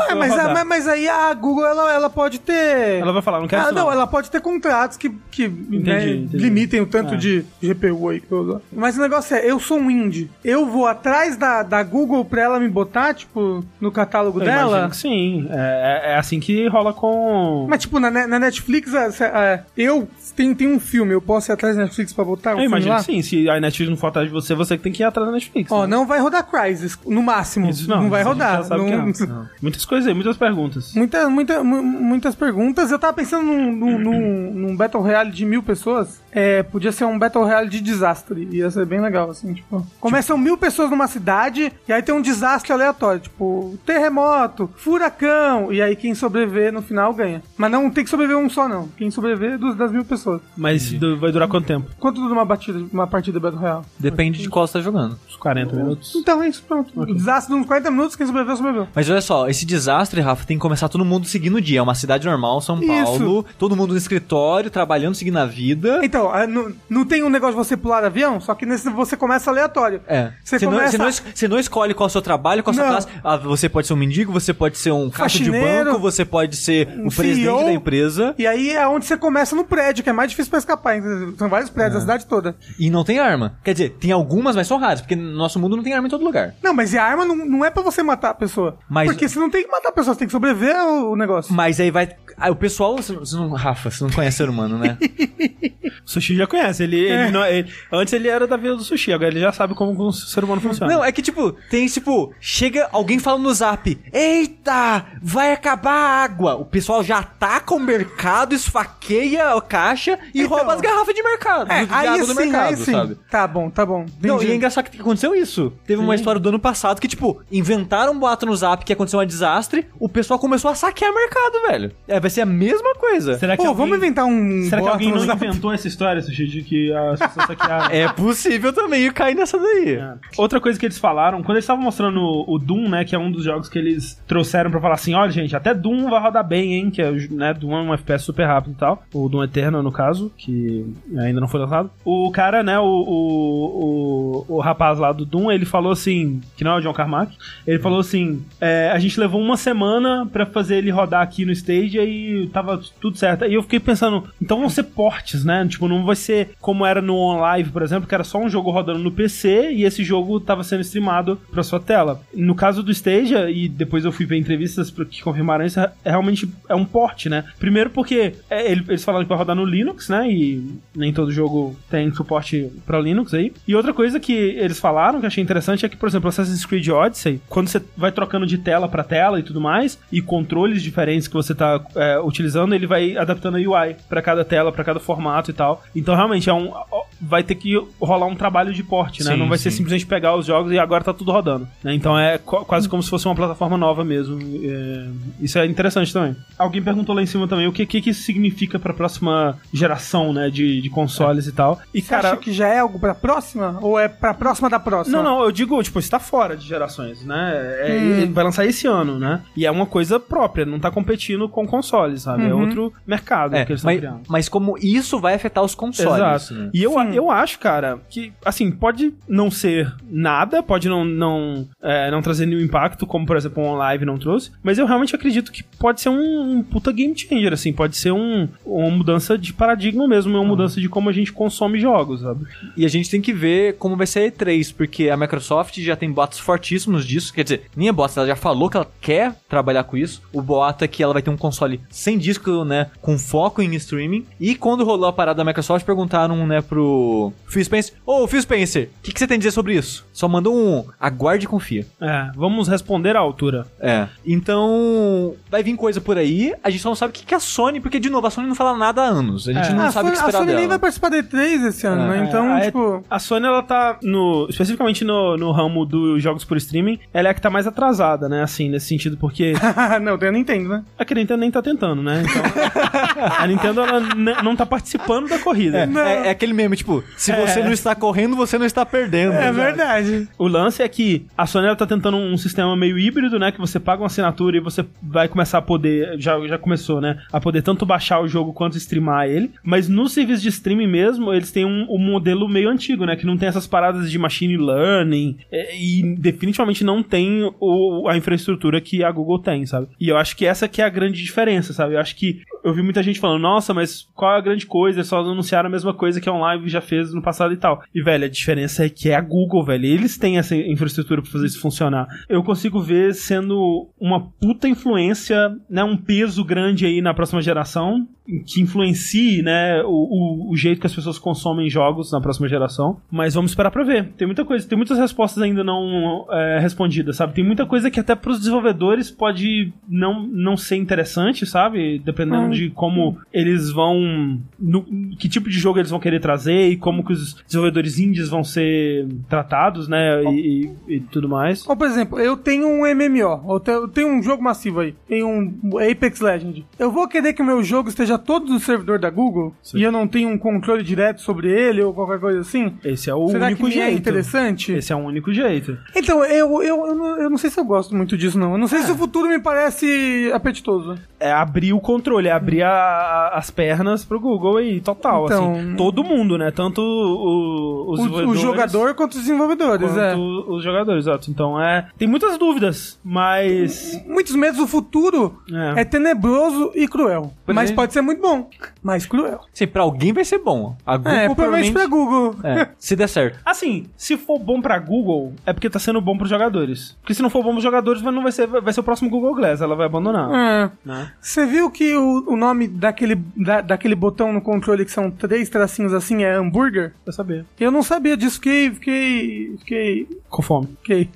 É, mas, a- mas- mas aí a Google ela, ela pode ter. Ela vai falar, não quero ah, isso não, não. ela pode ter contratos que, que né, entendi. limitem o tanto É. de GPU aí que eu uso. Mas o negócio é, eu sou um indie. Eu vou atrás da, da Google pra ela me botar, tipo, no catálogo Eu dela. sim. É, é- é assim que rola com. Mas, tipo, na, na Netflix, é, é, eu tenho, tenho um filme, eu posso ir atrás da Netflix pra botar o eu imagino lá? que sim. Se a Netflix não for atrás de você, você que tem que ir atrás da Netflix. Ó, né? não vai rodar Crysis, no máximo. Isso não, vai a gente rodar. Não- não. Muitas coisas aí, muitas perguntas. Muita, muita, mu- muitas perguntas. Eu tava pensando num, num, num- num Battle Royale de mil pessoas. É, podia ser um Battle Royale de desastre. Ia ser bem legal, assim, tipo. Começam mil pessoas numa cidade e aí tem um desastre aleatório, tipo, terremoto, furacão. E aí quem sobreviver no final ganha. Mas não tem que sobreviver um só, não. Quem sobreviver é das mil pessoas. Mas du- vai durar quanto tempo? Quanto dura uma batida, uma partida Battle Royale? Depende de qual você tá jogando. Uns 40 minutos? Então é isso, pronto. O desastre de uns 40 minutos, quem sobreviveu, sobreviveu. Mas olha só, esse desastre, Rafa, tem que começar todo mundo seguindo o dia. É uma cidade normal, São Isso. Paulo, todo mundo no escritório, trabalhando, seguindo a vida. Então, então, ah, não, não tem um negócio de você pular avião, só que nesse você começa aleatório. É. Você Você, não, começa- você, não, es- você não escolhe qual é o seu trabalho, qual é a sua Não. classe. Ah, você pode ser um mendigo, você pode ser um caixa de Faxineiro, banco, você pode ser um o presidente CEO. da empresa. E aí é onde você começa no prédio, que é mais difícil pra escapar. entendeu? São vários prédios, É. a cidade toda. E não tem arma. Quer dizer, tem algumas, mas são raras, porque no nosso mundo não tem arma em todo lugar. Não, mas e a arma não, não é pra você matar a pessoa. Mas- Porque você não tem que matar a pessoa, você tem que sobreviver ao negócio. Mas aí vai. Aí o pessoal. Você não, você não- Rafa, você não conhece ser humano, né? O Sushi já conhece. Ele, ele não- ele- antes ele era da vida do Sushi, agora ele já sabe como o ser humano funciona. Não, é que tipo, tem tipo, chega alguém falando no zap: Eita, vai acabar a água. O pessoal já ataca o mercado, esfaqueia a caixa e Então. rouba as garrafas de mercado. É, aí água sim, do mercado, aí sim. sabe? Tá bom, tá bom. Não, Entendi. e é engraçado que aconteceu isso. Teve uma história do ano passado que, tipo, inventaram um boato no zap que aconteceu um desastre, o pessoal começou a saquear mercado, velho. É, vai ser a mesma coisa. Será que Pô, alguém, vamos inventar um. será que alguém no não Zap? inventou essa história, Sushi, de que as pessoas saquearam? É possível também cair nessa daí. É. Outra coisa que eles falaram, quando eles estavam mostrando o, o Doom, né, que é um dos jogos que eles trouxeram pra falar assim, olha gente, até Doom vai rodar bem, hein, que é, né, Doom é um FPS super rápido e tal, o Doom Eterno no caso, que ainda não foi lançado. O cara, né, o, o, o, o rapaz lá do Doom, ele falou assim, que não é o John Carmack, ele falou assim, é, a gente levou uma semana pra fazer ele rodar aqui no stage e tava tudo certo. E eu fiquei pensando, então vão ser portes, né, tipo, não vai ser como era no OnLive, por exemplo, que era só um jogo rodando no PC e esse jogo tava sendo streamado pra sua tela. No caso do Stadia, e depois eu fui ver entrevistas que confirmaram isso, é, realmente é um porte, né? Primeiro porque é, ele- eles falaram que vai rodar no Linux, né? E nem todo jogo tem suporte pra Linux aí. E outra coisa que eles falaram que achei interessante é que, por exemplo, Assassin's Creed Odyssey, quando você vai trocando de tela pra tela e tudo mais, e controles diferentes que você tá é, utilizando, ele vai adaptando a UI pra cada tela, pra cada formato e tal. Então, realmente, é um, vai ter que rolar um trabalho de porte, né? Sim, Não vai ser sim. simplesmente pegar os jogos e agora tá tudo rodando. né? Então é qu- quase como se fosse uma plataforma nova mesmo. É, isso é interessante também. Alguém perguntou lá em cima também o que, que, que isso significa pra próxima geração, né? De, de consoles e tal. E, Você cara. acha que já é algo pra próxima? Ou é pra próxima da próxima? Não, não, eu digo, tipo, está fora de gerações, né? É- Hum. vai lançar esse ano, né? E é uma coisa própria, não tá competindo com consoles, sabe? É Uhum. outro mercado É, que eles estão criando. mas como isso vai afetar os consoles. Exato. né? E eu, Sim. eu acho, cara, que, assim, pode não ser nada, pode não, não, é, não trazer nenhum impacto, como, por exemplo, o OnLive não trouxe, mas eu realmente acredito que pode ser um, um puta game changer, assim, pode ser um, uma mudança de paradigma mesmo, uma mudança de como a gente consome jogos, sabe? E a gente tem que ver como vai ser a E3, porque a Microsoft já tem boatos fortíssimos disso. Quer dizer, nem é ela já falou que ela quer trabalhar com isso. O boato é que ela vai ter um console sem disco, né? Com foco em streaming. E quando rolou a parada da Microsoft, perguntaram, né, pro Phil Spencer: Ô, Phil Spencer, o que, que você tem a dizer sobre isso? Só mandou um aguarde e confia. É, vamos responder à altura. É. Então, vai vir coisa por aí. A gente só não sabe o que, que a Sony, porque, de novo, a Sony não fala nada há anos. A gente É. não a sabe o que a esperar Sony dela. nem vai participar da E3 esse ano, né? Então, a, tipo. a Sony, ela tá no. Especificamente no, no ramo dos jogos por streaming, ela é a que tá mais atrasada, né? Assim, nesse sentido, porque não, tem a Nintendo, né? a que a Nintendo nem tá tentando, né? Então. a Nintendo, ela não tá participando da corrida. Não. É, é aquele meme, tipo, se você É. não está correndo, você não está perdendo. É verdade. O lance é que a Sony ela tá tentando um sistema meio híbrido, né? Que você paga uma assinatura e você vai começar a poder. Já, já começou, né? A poder tanto baixar o jogo quanto streamar ele. Mas no serviço de streaming mesmo, eles têm um, um modelo meio antigo, né? Que não tem essas paradas de machine learning. é, E definitivamente não tem o, a infraestrutura que a Google tem, sabe? E eu acho que essa que é a grande diferença, sabe? Eu acho que eu vi muita gente falando, nossa, mas qual é a grande coisa? Eles só anunciaram a mesma coisa que a OnLive já fez no passado e tal. E, velho, a diferença é que é a Google, velho. Eles têm essa infraestrutura pra fazer isso funcionar. Eu consigo ver sendo uma puta influência, né? Um peso grande aí na próxima geração que influencie, né, o, o, o jeito que as pessoas consomem jogos na próxima geração. Mas vamos esperar pra ver. Tem muita coisa, tem muitas respostas ainda não é, respondidas, sabe? Tem muita coisa que até pros desenvolvedores pode não, não ser interessante, sabe? Dependendo Hum. de como eles vão. no- que tipo de jogo eles vão querer trazer e como que os desenvolvedores indies vão ser tratados, né? E, e- e tudo mais. Ou, por exemplo, eu tenho um MMO, te- eu tenho um jogo massivo aí, tem um Apex Legend. Eu vou querer que o meu jogo esteja todo no servidor da Google Sim. e eu não tenho um controle direto sobre ele ou qualquer coisa assim? Esse é o Será único que é jeito. interessante? Esse é o único jeito. Então, eu, eu, eu, não, eu não sei se eu gosto muito disso, não. Eu não sei se o futuro me parece apetitoso. É abrir o controle, é abrir a- as pernas pro Google aí, total, Então- assim. Todo mundo, né? Tanto o, os O, o jogador quanto os desenvolvedores, quanto é. os jogadores, exato. Então é. Tem muitas dúvidas, mas. Muitos medos do futuro É. é, tenebroso e cruel. Pois mas é. pode ser muito bom, mas cruel. Sim, pra alguém vai ser bom. A Google É, provavelmente pra Google. É, se der certo. Assim, se for bom pra Google, é porque tá sendo bom pros jogadores. Porque se não for bom pros jogadores, vai- não vai ser, vai ser o próximo Google Glass, ela vai abandonar. É. Né? Você viu que o, o nome daquele, da- daquele botão no controle que são três tracinhos assim é hambúrguer? Pra saber. Eu não sabia disso, fiquei. Fiquei. Fiquei. Com fome. Fiquei.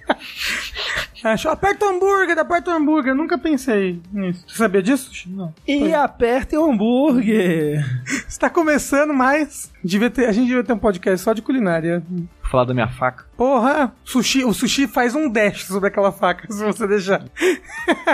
Acho, aperta o hambúrguer, aperta o hambúrguer. Nunca pensei nisso. Você sabia disso? Não. E aperte o hambúrguer. Está começando, mas. Devia ter, a gente devia ter um podcast só de culinária. Vou falar da minha faca. Porra, sushi, o sushi faz um dash sobre aquela faca, se você deixar.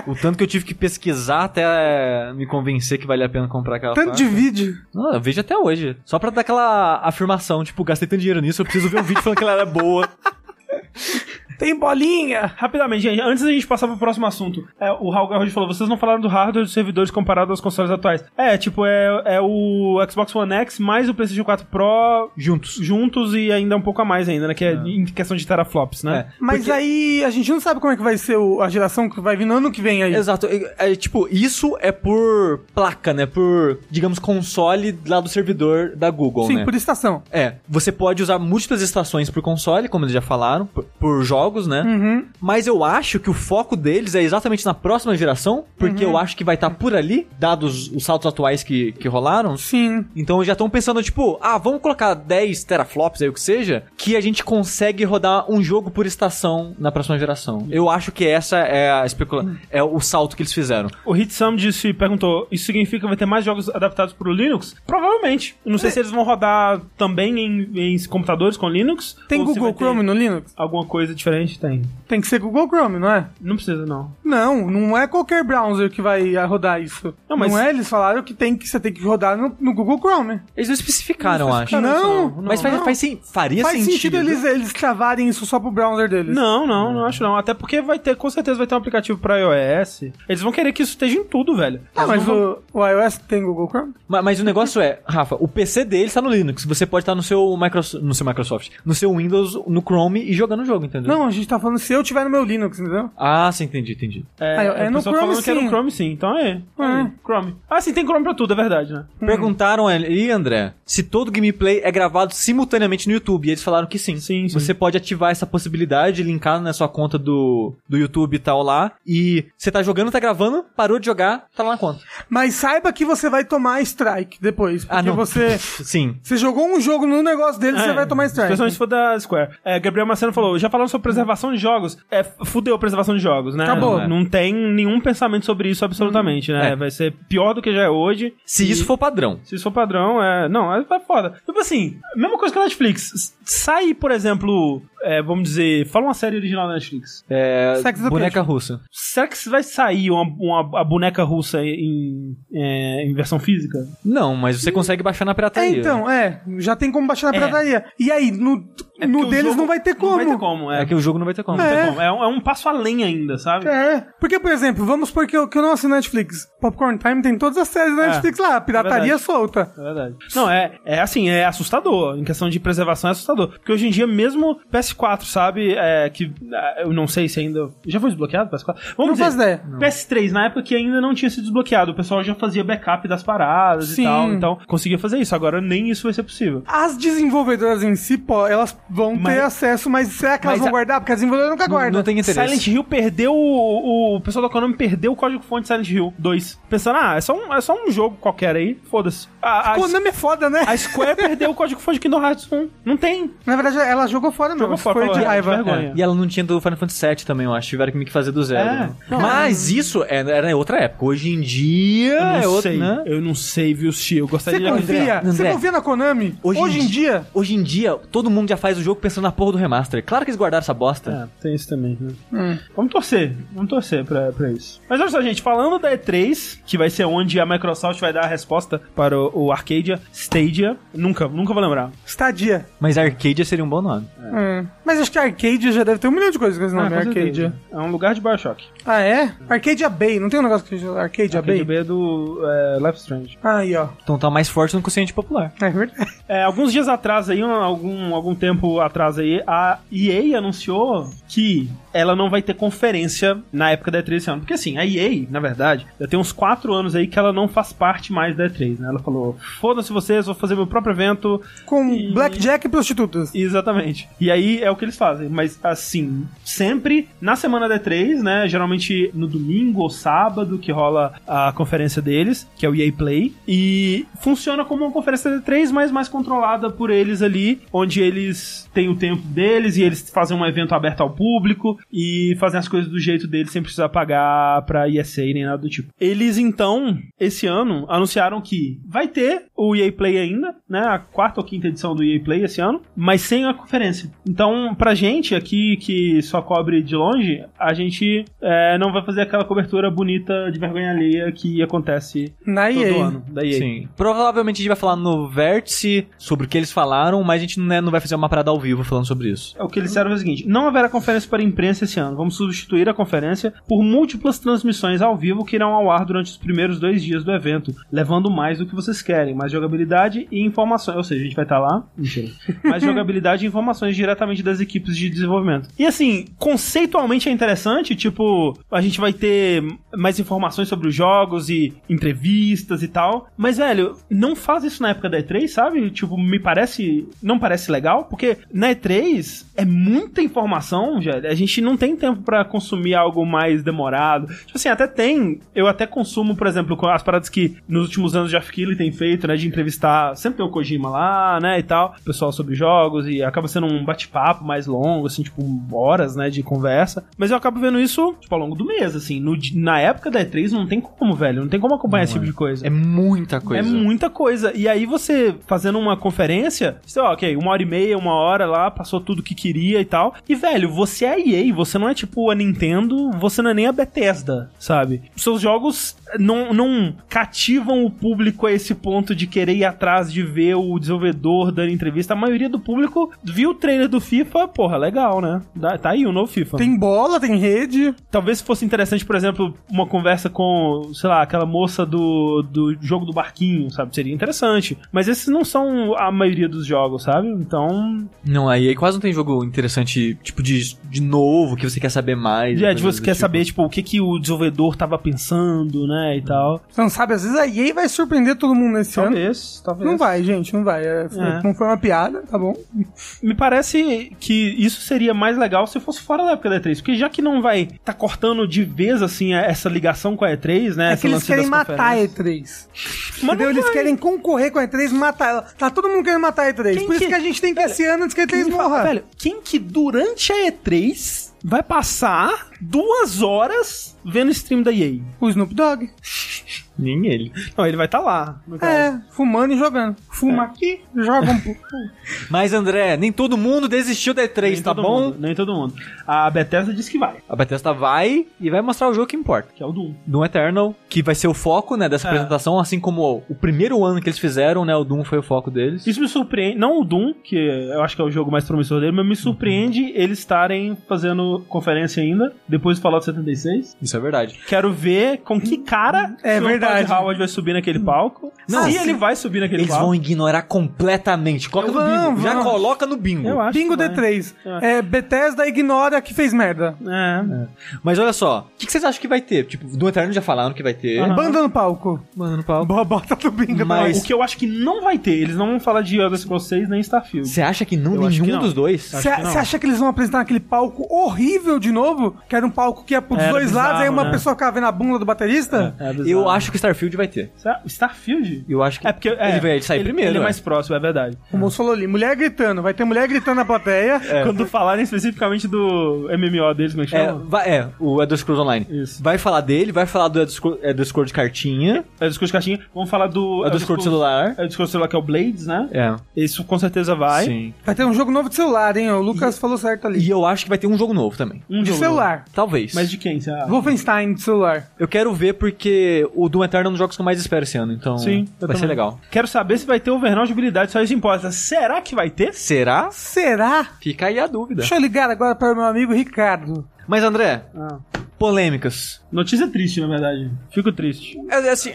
O tanto que eu tive que pesquisar até é, me convencer que valia a pena comprar aquela Tanto faca. de vídeo. Não, eu vejo até hoje. Só pra dar aquela afirmação, tipo, gastei tanto dinheiro nisso, eu preciso ver um vídeo falando que ela era boa. Tem bolinha. Rapidamente, gente, antes da gente passar pro próximo assunto, é, o Raul Garrod falou: vocês não falaram do hardware dos servidores comparado aos consoles atuais. É, tipo, é, é o Xbox One X mais o PlayStation 4 Pro Juntos. juntos e ainda um pouco a mais ainda, né? Que é, em questão de teraflops, né? É. Mas Porque- aí a gente não sabe como é que vai ser o- a geração que vai vir no ano que vem aí. Exato. É, é, tipo, isso é por placa, né? Por, digamos, console lá do servidor da Google, Sim, né? por estação. É, você pode usar múltiplas estações por console, como eles já falaram, por, por jogos, né? Uhum. Mas eu acho que o foco deles é exatamente na próxima geração, porque Uhum. eu acho que vai estar por ali, dados os saltos atuais que, que rolaram. Sim. Então já estão pensando, tipo, ah, vamos colocar 10 teraflops aí, o que seja, que a gente consegue rodar um jogo por estação na próxima geração. Eu acho que essa é a especula é o salto que eles fizeram. O Hitsam disse, perguntou: Isso significa que vai ter mais jogos adaptados pro Linux? Provavelmente. Não É. sei se eles vão rodar também em, em computadores com Linux. Tem Google ter Chrome no Linux? Alguma coisa diferente? Tem. Tem que ser Google Chrome, não é? Não precisa, não. Não, não é qualquer browser que vai rodar isso. Não, Não, mas- é? Eles falaram que tem que você tem que rodar no, no Google Chrome. Eles não especificaram, eu acho. Cara, Não, não, Mas faz, não. faz sen- faria Faz sentido, sentido. eles, eles travarem isso só pro browser deles. Não, não, não acho não. Até porque vai ter, com certeza vai ter um aplicativo pra iOS. Eles vão querer que isso esteja em tudo, velho. Ah, mas não vão- o, o iOS tem Google Chrome? Ma- Mas, o negócio é, Rafa, o PC deles tá no Linux. Você pode estar no seu Microsoft, no seu Microsoft, no seu Windows, no Chrome e jogando o jogo, entendeu? Não, a gente tá falando se eu tiver no meu Linux, entendeu? Ah, sim, entendi, entendi. É, Ah, é é no Chrome, falando que é sim. no Chrome sim. Então é. é. Chrome. Ah, sim, tem Chrome pra tudo, é verdade, né? Perguntaram ali, André, se todo gameplay é gravado simultaneamente no YouTube. E eles falaram que sim. Sim, sim. Você pode ativar essa possibilidade, linkar na sua conta do, do YouTube e tal lá. E você tá jogando, tá gravando, parou de jogar, tá lá na conta. Mas saiba que você vai tomar strike depois. Porque Ah, não. você. Sim. Você jogou um jogo no negócio dele, você É, vai tomar strike. Especialmente se for da Square. É, Gabriel Marcelo falou, já falando sobre preservação de jogos. É, fudeu a preservação de jogos, né? Acabou. Não, não tem nenhum pensamento sobre isso absolutamente, né? É. Vai ser pior do que já é hoje. Se E- isso for padrão. Se isso for padrão, é. Não, é, é foda. Tipo assim, mesma coisa que a Netflix. Sai, por exemplo, é, vamos dizer, fala uma série original da Netflix. É, Sex boneca Education. russa. Será que vai sair uma, uma- a boneca russa em, é, em versão física? Não, mas você consegue baixar na É, pirataria. então, é. Já tem como baixar na É. pirataria. E aí, no, É no porque deles não vai ter como. Não vai ter como, é. É que o jogo não vai ter como. É. como. É, um, é um passo além ainda, sabe? É. Porque, por exemplo, vamos supor que eu, que eu não assino Netflix. Popcorn Time tem todas as séries da É. Netflix lá. Pirataria Verdade. solta. É verdade. Não, é, é assim, é assustador. Em questão de preservação é assustador. Porque hoje em dia, mesmo PS4, sabe? É, que é, eu não sei se ainda. Já foi desbloqueado o PS4? Vamos Não dizer, ideia. PS3, na época que ainda não tinha sido desbloqueado, o pessoal já fazia backup das paradas Sim. e tal. Então, conseguia fazer isso. Agora nem isso vai ser possível. As desenvolvedoras em si, pô, elas vão Mas- ter acesso, mas será que elas vão a- guardar? Porque a desenvolvedora nunca Não, guarda. não tem interesse. Silent Hill perdeu o, o pessoal da Konami perdeu o código-fonte de Silent Hill 2. Pensando, ah, é só um, é só um jogo qualquer aí, foda-se. A, a, Konami é foda, né? a Square perdeu o código-fonte de Kingdom Hearts 1. Não tem. Na verdade, ela jogou fora mesmo. Jogou foi de raiva. vergonha. É, E ela não tinha do Final Fantasy VII também, eu acho. Tiveram que me fazer do zero. É. né? Não, Mas isso é- era em outra época. Hoje em dia Eu não é outra, sei. né? Eu não sei, viu, Xi? Eu Você gostaria de confia? André. Você confia na Konami? Hoje Hoje, em em dia? Hoje em dia, todo mundo já faz o jogo pensando na porra do remaster. Claro que eles guardaram essa bosta. É, tem isso também, né? Hum. Vamos torcer, vamos torcer pra, pra isso. Mas olha só, gente, falando da E3, que vai ser onde a Microsoft vai dar a resposta para o, o Arcadia Stadia, nunca, nunca vou lembrar. Stadia. Mas Arcadia seria um bom nome. Hum. Mas acho que Arcadia já deve ter um milhão de coisas com esse Ah, nome, com Arcadia. certeza. É um lugar de Bioshock. Ah, é? Arcadia Bay, não tem um negócio que chama Arcadia Bay? Arcade Bay é do é, Life Strange. Aí, ó. Então tá mais forte no consciente popular. É verdade. É, alguns dias atrás aí, um- algum, algum tempo atrás aí, a EA anunciou que ela não vai ter conferência na época da E3 esse ano. Porque assim, a EA, na verdade, já tem uns 4 anos aí que ela não faz parte mais da E3, né? Ela falou, foda-se vocês, vou fazer meu próprio evento. Com E- Blackjack e prostitutas. Exatamente. E aí é o que eles fazem. Mas assim, sempre na semana da E3, né? Geralmente no domingo ou sábado que rola a conferência deles, que é o EA Play. E funciona como uma conferência da E3, mas mais controlada por eles ali, onde eles têm o tempo deles e eles fazem um evento aberto ao público e fazem as coisas do jeito deles sem precisar pagar pra ESA nem nada do tipo. Eles então, esse ano, anunciaram que vai ter o EA Play ainda, né? A quarta ou quinta edição do EA Play esse ano, mas sem a conferência. Então, pra gente aqui que só cobre de longe, a gente é, não vai fazer aquela cobertura bonita de vergonha alheia que acontece Na todo EA. ano da EA. Sim. Provavelmente a gente vai falar no vértice sobre o que eles falaram, mas a gente né, não vai fazer uma parada ao vivo falando sobre isso. É O que eles disseram é o seguinte: não haverá conferência para a imprensa esse ano. Vamos substituir a conferência por múltiplas transmissões ao vivo que irão ao ar durante os primeiros dois dias do evento, levando mais do que vocês querem, mais jogabilidade e informações. Ou seja, a gente vai estar lá, mentira. Mais jogabilidade e informações diretamente das equipes de desenvolvimento. E assim, conceitualmente é interessante, tipo, a gente vai ter mais informações sobre os jogos e entrevistas e tal. Mas, velho, não faz isso na época da E3, sabe? Tipo, me parece. Não parece legal, porque na E3 é muita informação, velho. A gente não tem tempo pra consumir algo mais demorado. Tipo assim, até tem. Eu até consumo, por exemplo, com as paradas que nos últimos anos o Jeff Keighley tem feito, né? De entrevistar. Sempre tem o Kojima lá, né? E tal. Pessoal sobre jogos. E acaba sendo um bate-papo mais longo, assim, tipo, horas, né? De conversa. Mas eu acabo vendo isso, tipo, ao longo do mês, assim. No, na época da E3 não tem como, velho. Não tem como acompanhar esse tipo de coisa. É muita coisa. É muita coisa. E aí você fazendo uma conferência, você, ó, ok, uma hora e meia, uma hora lá, passou tudo que queria e tal. E, velho, você é a EA, você não é tipo a Nintendo, você não é nem a Bethesda, sabe? Seus jogos não, não cativam o público a esse ponto de querer ir atrás de ver o desenvolvedor dando entrevista. A maioria do público viu o trailer do FIFA, porra, legal, né? Tá aí o novo FIFA. Tem bola, tem rede. Talvez fosse interessante, por exemplo, uma conversa com, sei lá, aquela moça do, do jogo do barquinho, sabe? Seria interessante. Mas esses não são a maioria dos jogos, sabe? Então. Não, aí, aí quase não tem jogo interessante, tipo, de, de novo, que você quer saber mais. É, você quer tipo. saber, tipo, o que, que o desenvolvedor tava pensando, né? E tal. Você não sabe, às vezes a EA vai surpreender todo mundo nesse ano. Talvez, talvez. Não vai, gente, não vai. É, foi- É. Não foi uma piada, tá bom? Me parece que isso seria mais legal se fosse fora da época da E3. Porque já que não vai tá cortando de vez, assim, essa ligação com a E3, né? É que eles querem matar a conferências. E3. Mas? Eles vai. querem concorrer com a E3, matar ela. Tá todo mundo querendo matar a E3. Quem Por isso que- que a gente tem que ir esse ano antes que a E3 Me fala, morra. Velho, quem que durante a E3 vai passar duas horas vendo stream da EA? O Snoop Dogg. Nem ele. Não, ele vai estar lá. no caso. É, fumando e jogando. Fuma aqui, joga um pouco. Mas, André, nem todo mundo desistiu da E3, Nem tá todo bom? mundo, nem todo mundo. A Bethesda disse que vai, A Bethesda vai e vai mostrar o jogo que importa. que é o Doom. Doom Eternal, que vai ser o foco, né, dessa É. apresentação, assim como o primeiro ano que eles fizeram, né, o Doom foi o foco deles. Isso me surpreende, não o Doom, que eu acho que é o jogo mais promissor dele, mas me surpreende eles estarem fazendo conferência ainda, depois do Fallout 76. Isso é verdade. Quero ver com que cara É o verdade. Todd Howard vai subir naquele palco. Não, se ele vai subir naquele Eles palco. vão ignorar completamente. Coloca no Vão, bingo. Já coloca no bingo. Eu acho Bingo que vai. D3. É, Bethesda ignora que fez merda. É. Mas olha só, o que, que vocês acham que vai ter? Tipo, do Eternal já falaram que vai ter. Aham. Banda no palco. Mano, no palco. Boa, bota do bingo. Mas- O que eu acho que não vai ter, eles não vão falar de Elder Scrolls 6 nem Starfield. Você acha que não Eu acho que nenhum não. dos dois? Você acha que eles vão apresentar aquele palco horrível de novo? Que era um palco que ia pros Era dois bizarro, lados, aí uma né? pessoa ficava vendo a bunda do baterista? É bizarro. Eu acho que Starfield vai ter. Será? Starfield? Eu acho que É porque é, ele vai sair primeiro. Ele é mais próximo, é verdade. O moço falou ali, mulher gritando. Vai ter mulher gritando na plateia. Quando falarem especificamente do MMO deles, como é que É, chama? vai- é, o Elder Scrolls Online. Isso. Vai falar dele, vai falar do Elder Scrolls, Elder Scrolls de cartinha, É o discurso caixinha. Vamos falar do. Elder Scrolls celular. É o discurso celular que é o Blades, né? É, Isso com certeza vai. sim. Vai ter um jogo novo de celular, hein? O Lucas falou certo ali. E eu acho que vai ter um jogo novo também. Um de celular. Talvez. Mas de quem? Acha? Wolfenstein de celular. Eu quero ver porque o Doom Eternal é um dos jogos que eu mais espero esse ano, então Sim, vai ser também. legal. Quero saber se vai ter ter overall de habilidade, só isso importa. Será que vai ter? Será? Será? Fica aí a dúvida. Deixa eu ligar agora para o meu amigo Ricardo. Mas André, Ah. polêmicas. Notícia triste, na verdade. Fico triste. É, é assim.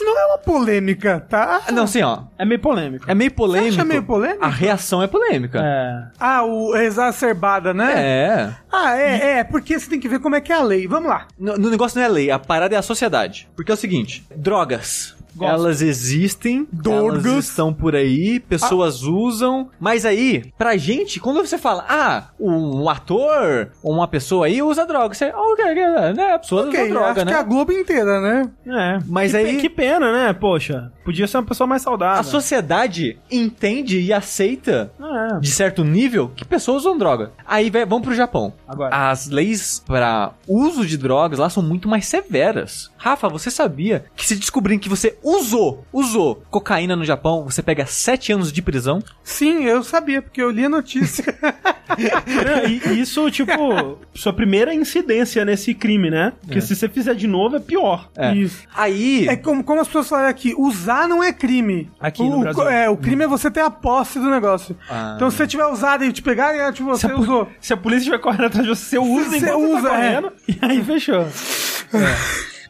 Não é uma polêmica, tá? Não, assim, ó. É meio polêmico. É meio polêmico. acha meio polêmico? A reação é polêmica. É. Ah, o exacerbada, né? É. Ah, é, é, porque você tem que ver como é que é a lei. Vamos lá. No, no negócio não é lei, a parada é a sociedade. Porque é o seguinte: drogas. Gosto. Elas existem, Drogas. elas estão por aí, pessoas usam, mas aí, pra gente, quando você fala, ah, um ator ou uma pessoa aí usa droga, você, ah, ok, ok, né, a pessoa Ok, usa droga, acho né? que a Globo inteira, né? É. Mas que, aí- pe- Que pena, né? Poxa, podia ser uma pessoa mais saudável. A sociedade entende e aceita, É. de certo nível, que pessoas usam droga. Aí vai- vamos pro Japão. Agora. As leis para uso de drogas lá são muito mais severas. Rafa, você sabia que se descobrirem que você usou, usou cocaína no Japão, você pega 7 anos de prisão? Sim, eu sabia, porque eu li a notícia. É, e isso, tipo, sua primeira incidência nesse crime, né? Porque se você fizer de novo é pior. É. Isso. Aí, É como, como as pessoas falam aqui, usar não é crime. Aqui o, no Brasil. É, o crime é você ter a posse do negócio. Ah. Então se você tiver usado e te pegarem, é, tipo, você Se po- usou. se a polícia estiver correndo atrás de você, você usa Você enquanto usa, tá é. correndo. E aí fechou.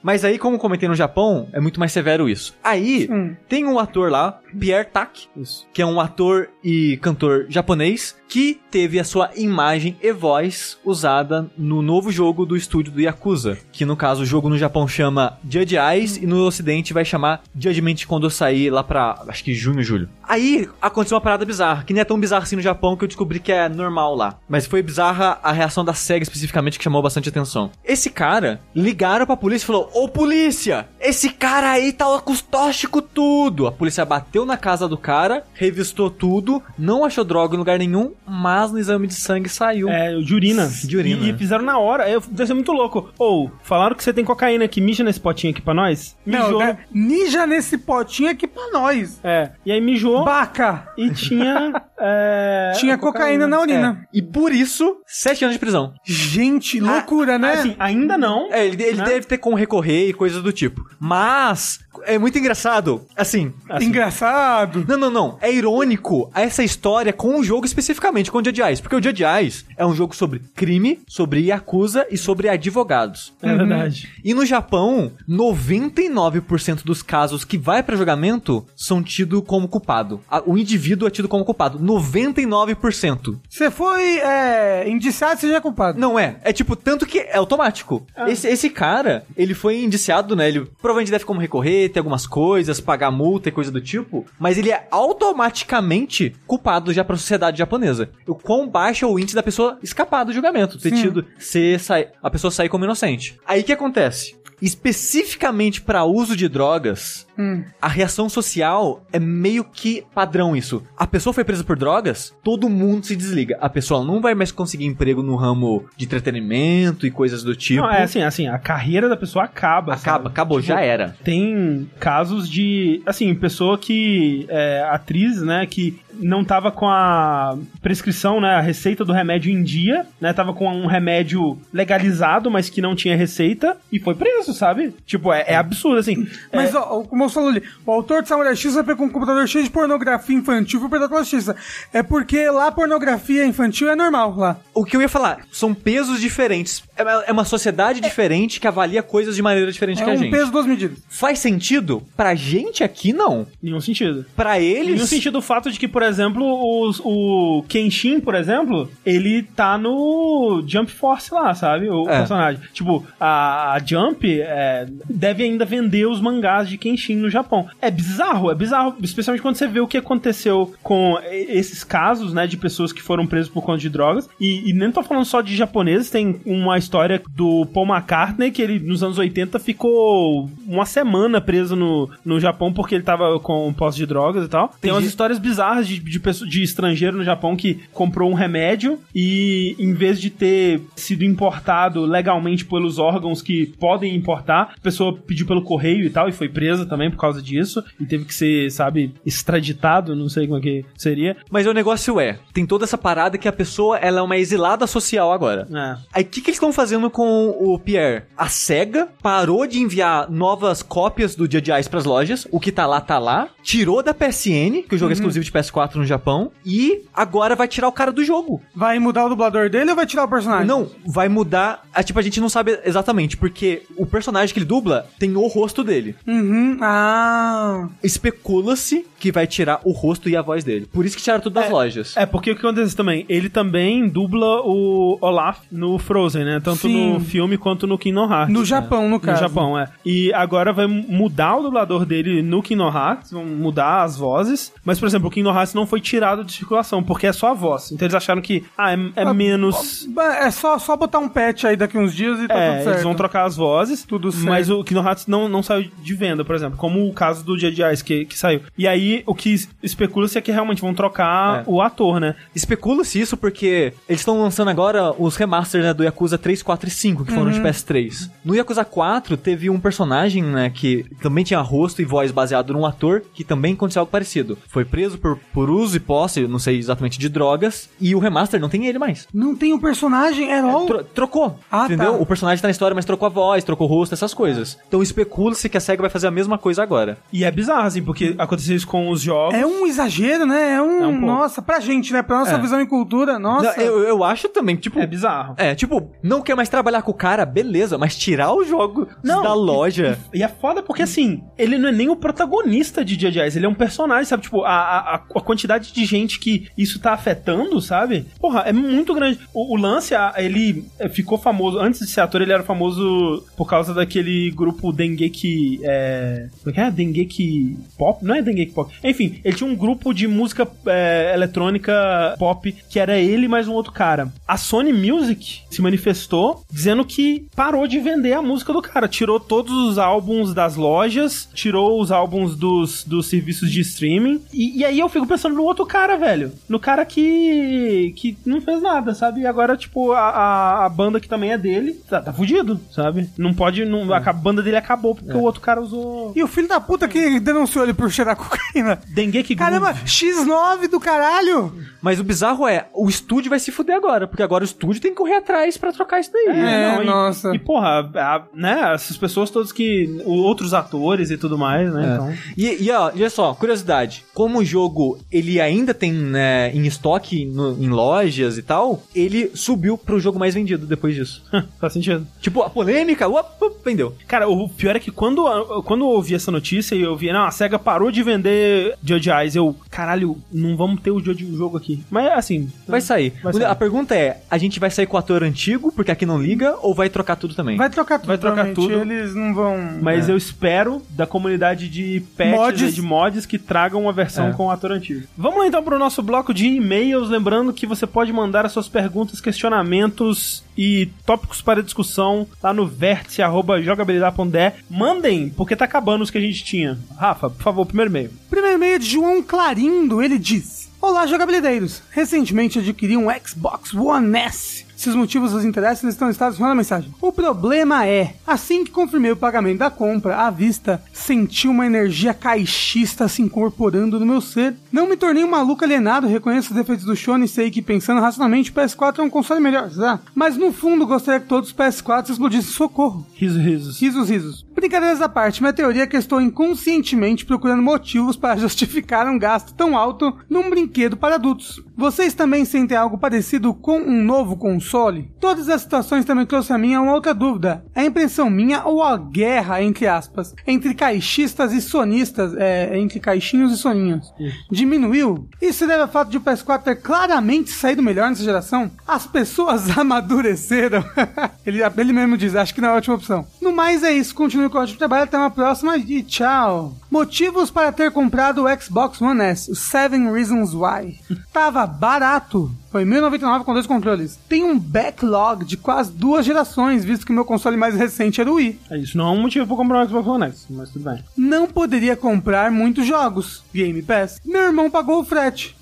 Mas aí como comentei no Japão, é muito mais severo isso. Aí, Hum. tem um ator lá, Pierre Tak, Isso. que é um ator e cantor japonês que teve a sua imagem e voz usada no novo jogo do estúdio do Yakuza, que no caso o jogo no Japão chama Judge Eyes e no ocidente vai chamar Judgment quando sair lá pra, acho que junho, julho. Aí aconteceu uma parada bizarra, que nem é tão bizarra assim no Japão que eu descobri que é normal lá. Mas foi bizarra a reação da SEGA especificamente que chamou bastante atenção. Esse cara, ligaram pra polícia e falou, ô polícia, esse cara aí tá com os tóxicos tudo. A polícia bateu na casa do cara, revistou tudo, não achou droga em lugar nenhum, mas no exame de sangue saiu. É, o de urina. De urina. E, e fizeram na hora. Eu, deve ser muito louco. Ou, falaram que você tem cocaína aqui, mija nesse potinho aqui pra nós. Não, Mijou. né? Ninja nesse potinho aqui pra nós. É. E aí mijou Baca! e tinha. é, Tinha cocaína, na urina. E por isso, sete anos de prisão. Gente, loucura, né? Assim, ainda não. É, ele, ele Né? deve ter como recorrer e coisas do tipo. Mas, é muito engraçado. Assim, Assim, Engraçado. Não, não, não. É irônico essa história com o jogo especificamente, com o Judge Eyes. Porque o Judge Eyes é um jogo sobre crime, sobre Yakuza e sobre advogados. É verdade. E no Japão, 99% dos casos que vai pra julgamento são tidos como culpado. O indivíduo é tido como culpado. 99%. Você foi é, indiciado, você já é culpado. Não é. É tipo, tanto que é automático. Esse, esse cara, ele foi indiciado, né? Ele provavelmente deve como recorrer, ter algumas coisas, pagar multa e coisa do tipo. Mas ele é automaticamente culpado já pra sociedade japonesa. O quão baixo é o índice da pessoa escapar do julgamento. Ter Sim. tido, ser, sai, a pessoa sair como inocente. Aí o que acontece? Especificamente para uso de drogas, Hum. a reação social é meio que padrão isso. A pessoa foi presa por drogas, todo mundo se desliga. A pessoa não vai mais conseguir emprego no ramo de entretenimento e coisas do tipo. Não, é assim, assim, a carreira da pessoa acaba. Acaba, sabe? acabou, Tipo, já era. Tem casos de, assim, pessoa que, é, atriz, né, que não tava com a prescrição, né, a receita do remédio em dia, né, tava com um remédio legalizado, mas que não tinha receita, e foi preso, sabe? Tipo, é, é absurdo, assim. Mas, é, ó, como eu falou ali, o autor de Samurai X vai pegar um computador cheio de pornografia infantil e perder pela justiça. É porque lá pornografia infantil é normal lá. O que eu ia falar, são pesos diferentes. É uma, é sociedade diferente que avalia coisas de maneira diferente É que a um gente. peso, duas medidas. Faz sentido? Pra gente aqui, não. nenhum sentido. Pra eles. Nenhum sentido o fato de que, por exemplo, os- o Kenshin, por exemplo, ele tá no Jump Force lá, sabe? O É. personagem. Tipo, a, a Jump é, deve ainda vender os mangás de Kenshin no Japão. É bizarro, é bizarro, especialmente quando você vê o que aconteceu com esses casos, né, de pessoas que foram presas por conta de drogas. E, e nem tô falando só de japoneses, tem uma história do Paul McCartney, que ele nos anos 80 ficou uma semana preso no, no Japão porque ele tava com posse de drogas e tal. Tem umas Entendi. histórias bizarras de, de, pessoa- de estrangeiro no Japão que comprou um remédio e, em vez de ter sido importado legalmente pelos órgãos que podem importar, a pessoa pediu pelo correio e tal e foi presa também por causa disso e teve que ser, sabe, extraditado, não sei como é que seria. Mas o negócio é, tem toda essa parada que a pessoa ela é uma exilada social agora. É. Aí o que, que eles estão fazendo com o Pierre? A SEGA parou de enviar novas cópias do Dia de Ice pras lojas, o que tá lá, tá lá, tirou da PSN, que o jogo é exclusivo de PS4 no Japão, e agora vai tirar o cara do jogo. Vai mudar o dublador dele ou vai tirar o personagem? Não, vai mudar. A, tipo, a gente não sabe exatamente, porque o personagem que ele dubla tem o rosto dele. Uhum. Ah. Especula-se que vai tirar o rosto e a voz dele. Por isso que tiraram tudo das lojas. É, porque o que acontece também? Ele também dubla o Olaf no Frozen, né? Tanto Sim. no filme quanto no Kingdom Hearts. No Japão, no No caso. Japão, é. E agora vai mudar o dublador dele no Kingdom Hearts, vão mudar as vozes. Mas, por exemplo, o Kingdom Hearts não foi tirado de circulação, porque é só a voz. Então eles acharam que, ah, é, é Ah, menos. É só, só botar um patch aí daqui uns dias e tá É, tudo certo. eles vão trocar as vozes, Tudo certo. mas o Kingdom Hearts não, não saiu de venda, por exemplo, como o caso do Dia de Ice que, que saiu. E aí, o que especula-se é que realmente vão trocar É. o ator, né? Especula-se isso porque eles estão lançando agora os remasters né, do Yakuza 3, 4 e 5, que foram Uhum. de PS3. No Yakuza 4 teve um personagem, né, que também tinha rosto e voz baseado num ator que também aconteceu algo parecido. Foi preso por, por uso e posse, não sei exatamente, de drogas, e o remaster não tem ele mais. Não tem um personagem at all? Tro- trocou, Ah, entendeu? tá. O personagem tá na história, mas trocou a voz, trocou o rosto, essas coisas. Então especula-se que a SEGA vai fazer a mesma coisa agora. E é bizarro, assim, porque aconteceu isso com os jogos. É um exagero, né? É um. É um nossa, pra gente, né? Pra nossa É. visão e cultura, nossa. Não, eu, eu acho também, tipo... É bizarro. É, tipo, não quer mais trabalhar com o cara, beleza, mas tirar o jogo Não, da loja. E é foda porque, assim, ele não é nem o protagonista de Dia ele é um personagem, sabe? Tipo, a, a, a quantidade de gente que isso tá afetando, sabe? Porra, é muito grande. O, o lance, ele é, ficou famoso, antes de ser ator, ele era famoso por causa daquele grupo Dengeki, é... Como é que é? Dengeki Pop? Não é Dengeki Pop. Enfim, ele tinha um grupo de música é, eletrônica pop, que era ele mais um outro cara. A Sony Music se manifestou dizendo que parou de vender a música do cara, tirou todos os álbuns das lojas, tirou os álbuns dos, dos serviços de streaming. E, e aí eu fico pensando no outro cara, velho. No cara que. que não fez nada, sabe? E agora, tipo, a, a, a banda que também é dele, tá, tá fudido, sabe? Não pode. Não, a banda dele acabou porque o outro cara usou. E o filho da puta que denunciou ele por cheirar cocaína. Dengeki Caramba, Groove. X9 do caralho! Mas o bizarro é, o estúdio vai se fuder agora, porque agora o estúdio tem que correr atrás pra trocar isso daí. É, e- nossa. E, porra, a- né, essas pessoas todas que. Outros atores e tudo mais, né? É. Então. E, e, ó, olha só, curiosidade. Como o jogo ele ainda tem né, em estoque no- em lojas e tal, ele subiu pro jogo mais vendido depois disso. Faz sentido. tipo, a polêmica, uop, uop, vendeu. Cara, o pior é que quando, quando eu ouvi essa notícia e eu vi, não, a SEGA parou de vender Judge Eyes, eu, caralho, não vamos ter o Judge- o jogo aqui. Mas assim. Vai sair. Vai sair. A pergunta é, a gente vai sair com o ator antigo, porque aqui não liga, ou vai trocar tudo também? Vai trocar tudo. Vai trocar tudo. Eles não vão. Mas eu espero da comunidade de patches Mods. e de mods que tragam uma versão É. com o ator antigo. Vamos lá então pro nosso bloco de e-mails, lembrando que você pode mandar as suas perguntas, questionamentos e tópicos para discussão lá no vértice@jogabilidade.de. Mandem, porque tá acabando os que a gente tinha. Rafa, por favor, primeiro e-mail. Primeiro e-mail é de João Clarindo, ele diz: Olá, jogabilideiros! Recentemente adquiri um Xbox One S. Se os motivos os interessam, estão listados na mensagem. O problema é, assim que confirmei o pagamento da compra, à vista, senti uma energia caixista se incorporando no meu ser. Não me tornei um maluco alienado, reconheço os defeitos do Shone e sei que, pensando racionalmente, o PS4 é um console melhor, tá? Mas no fundo, gostaria que todos os PS4 explodissem socorro. Riso, risos. Risos, risos. Brincadeiras à parte, minha teoria é que eu estou inconscientemente procurando motivos para justificar um gasto tão alto num brinquedo para adultos. Vocês também sentem algo parecido com um novo console? Todas as situações também trouxe a mim uma outra dúvida. É impressão minha ou a guerra, entre aspas, entre caixistas e sonistas, é, entre caixinhos e soninhos, diminuiu? Isso deve ao fato de o PS4 ter claramente saído melhor nessa geração? As pessoas amadureceram? ele, ele mesmo diz, acho que não é a ótima opção. No mais é isso, continue com o ótimo trabalho, até uma próxima e tchau. Motivos para ter comprado o Xbox One S, o Seven Reasons Why. Tava barato. Foi 1099 com dois controles. Tem um backlog de quase duas gerações, visto que meu console mais recente era o Wii. É isso, não é um motivo pra comprar um Xbox One X, mas tudo bem. Não poderia comprar muitos jogos. Game Pass. Meu irmão pagou o frete.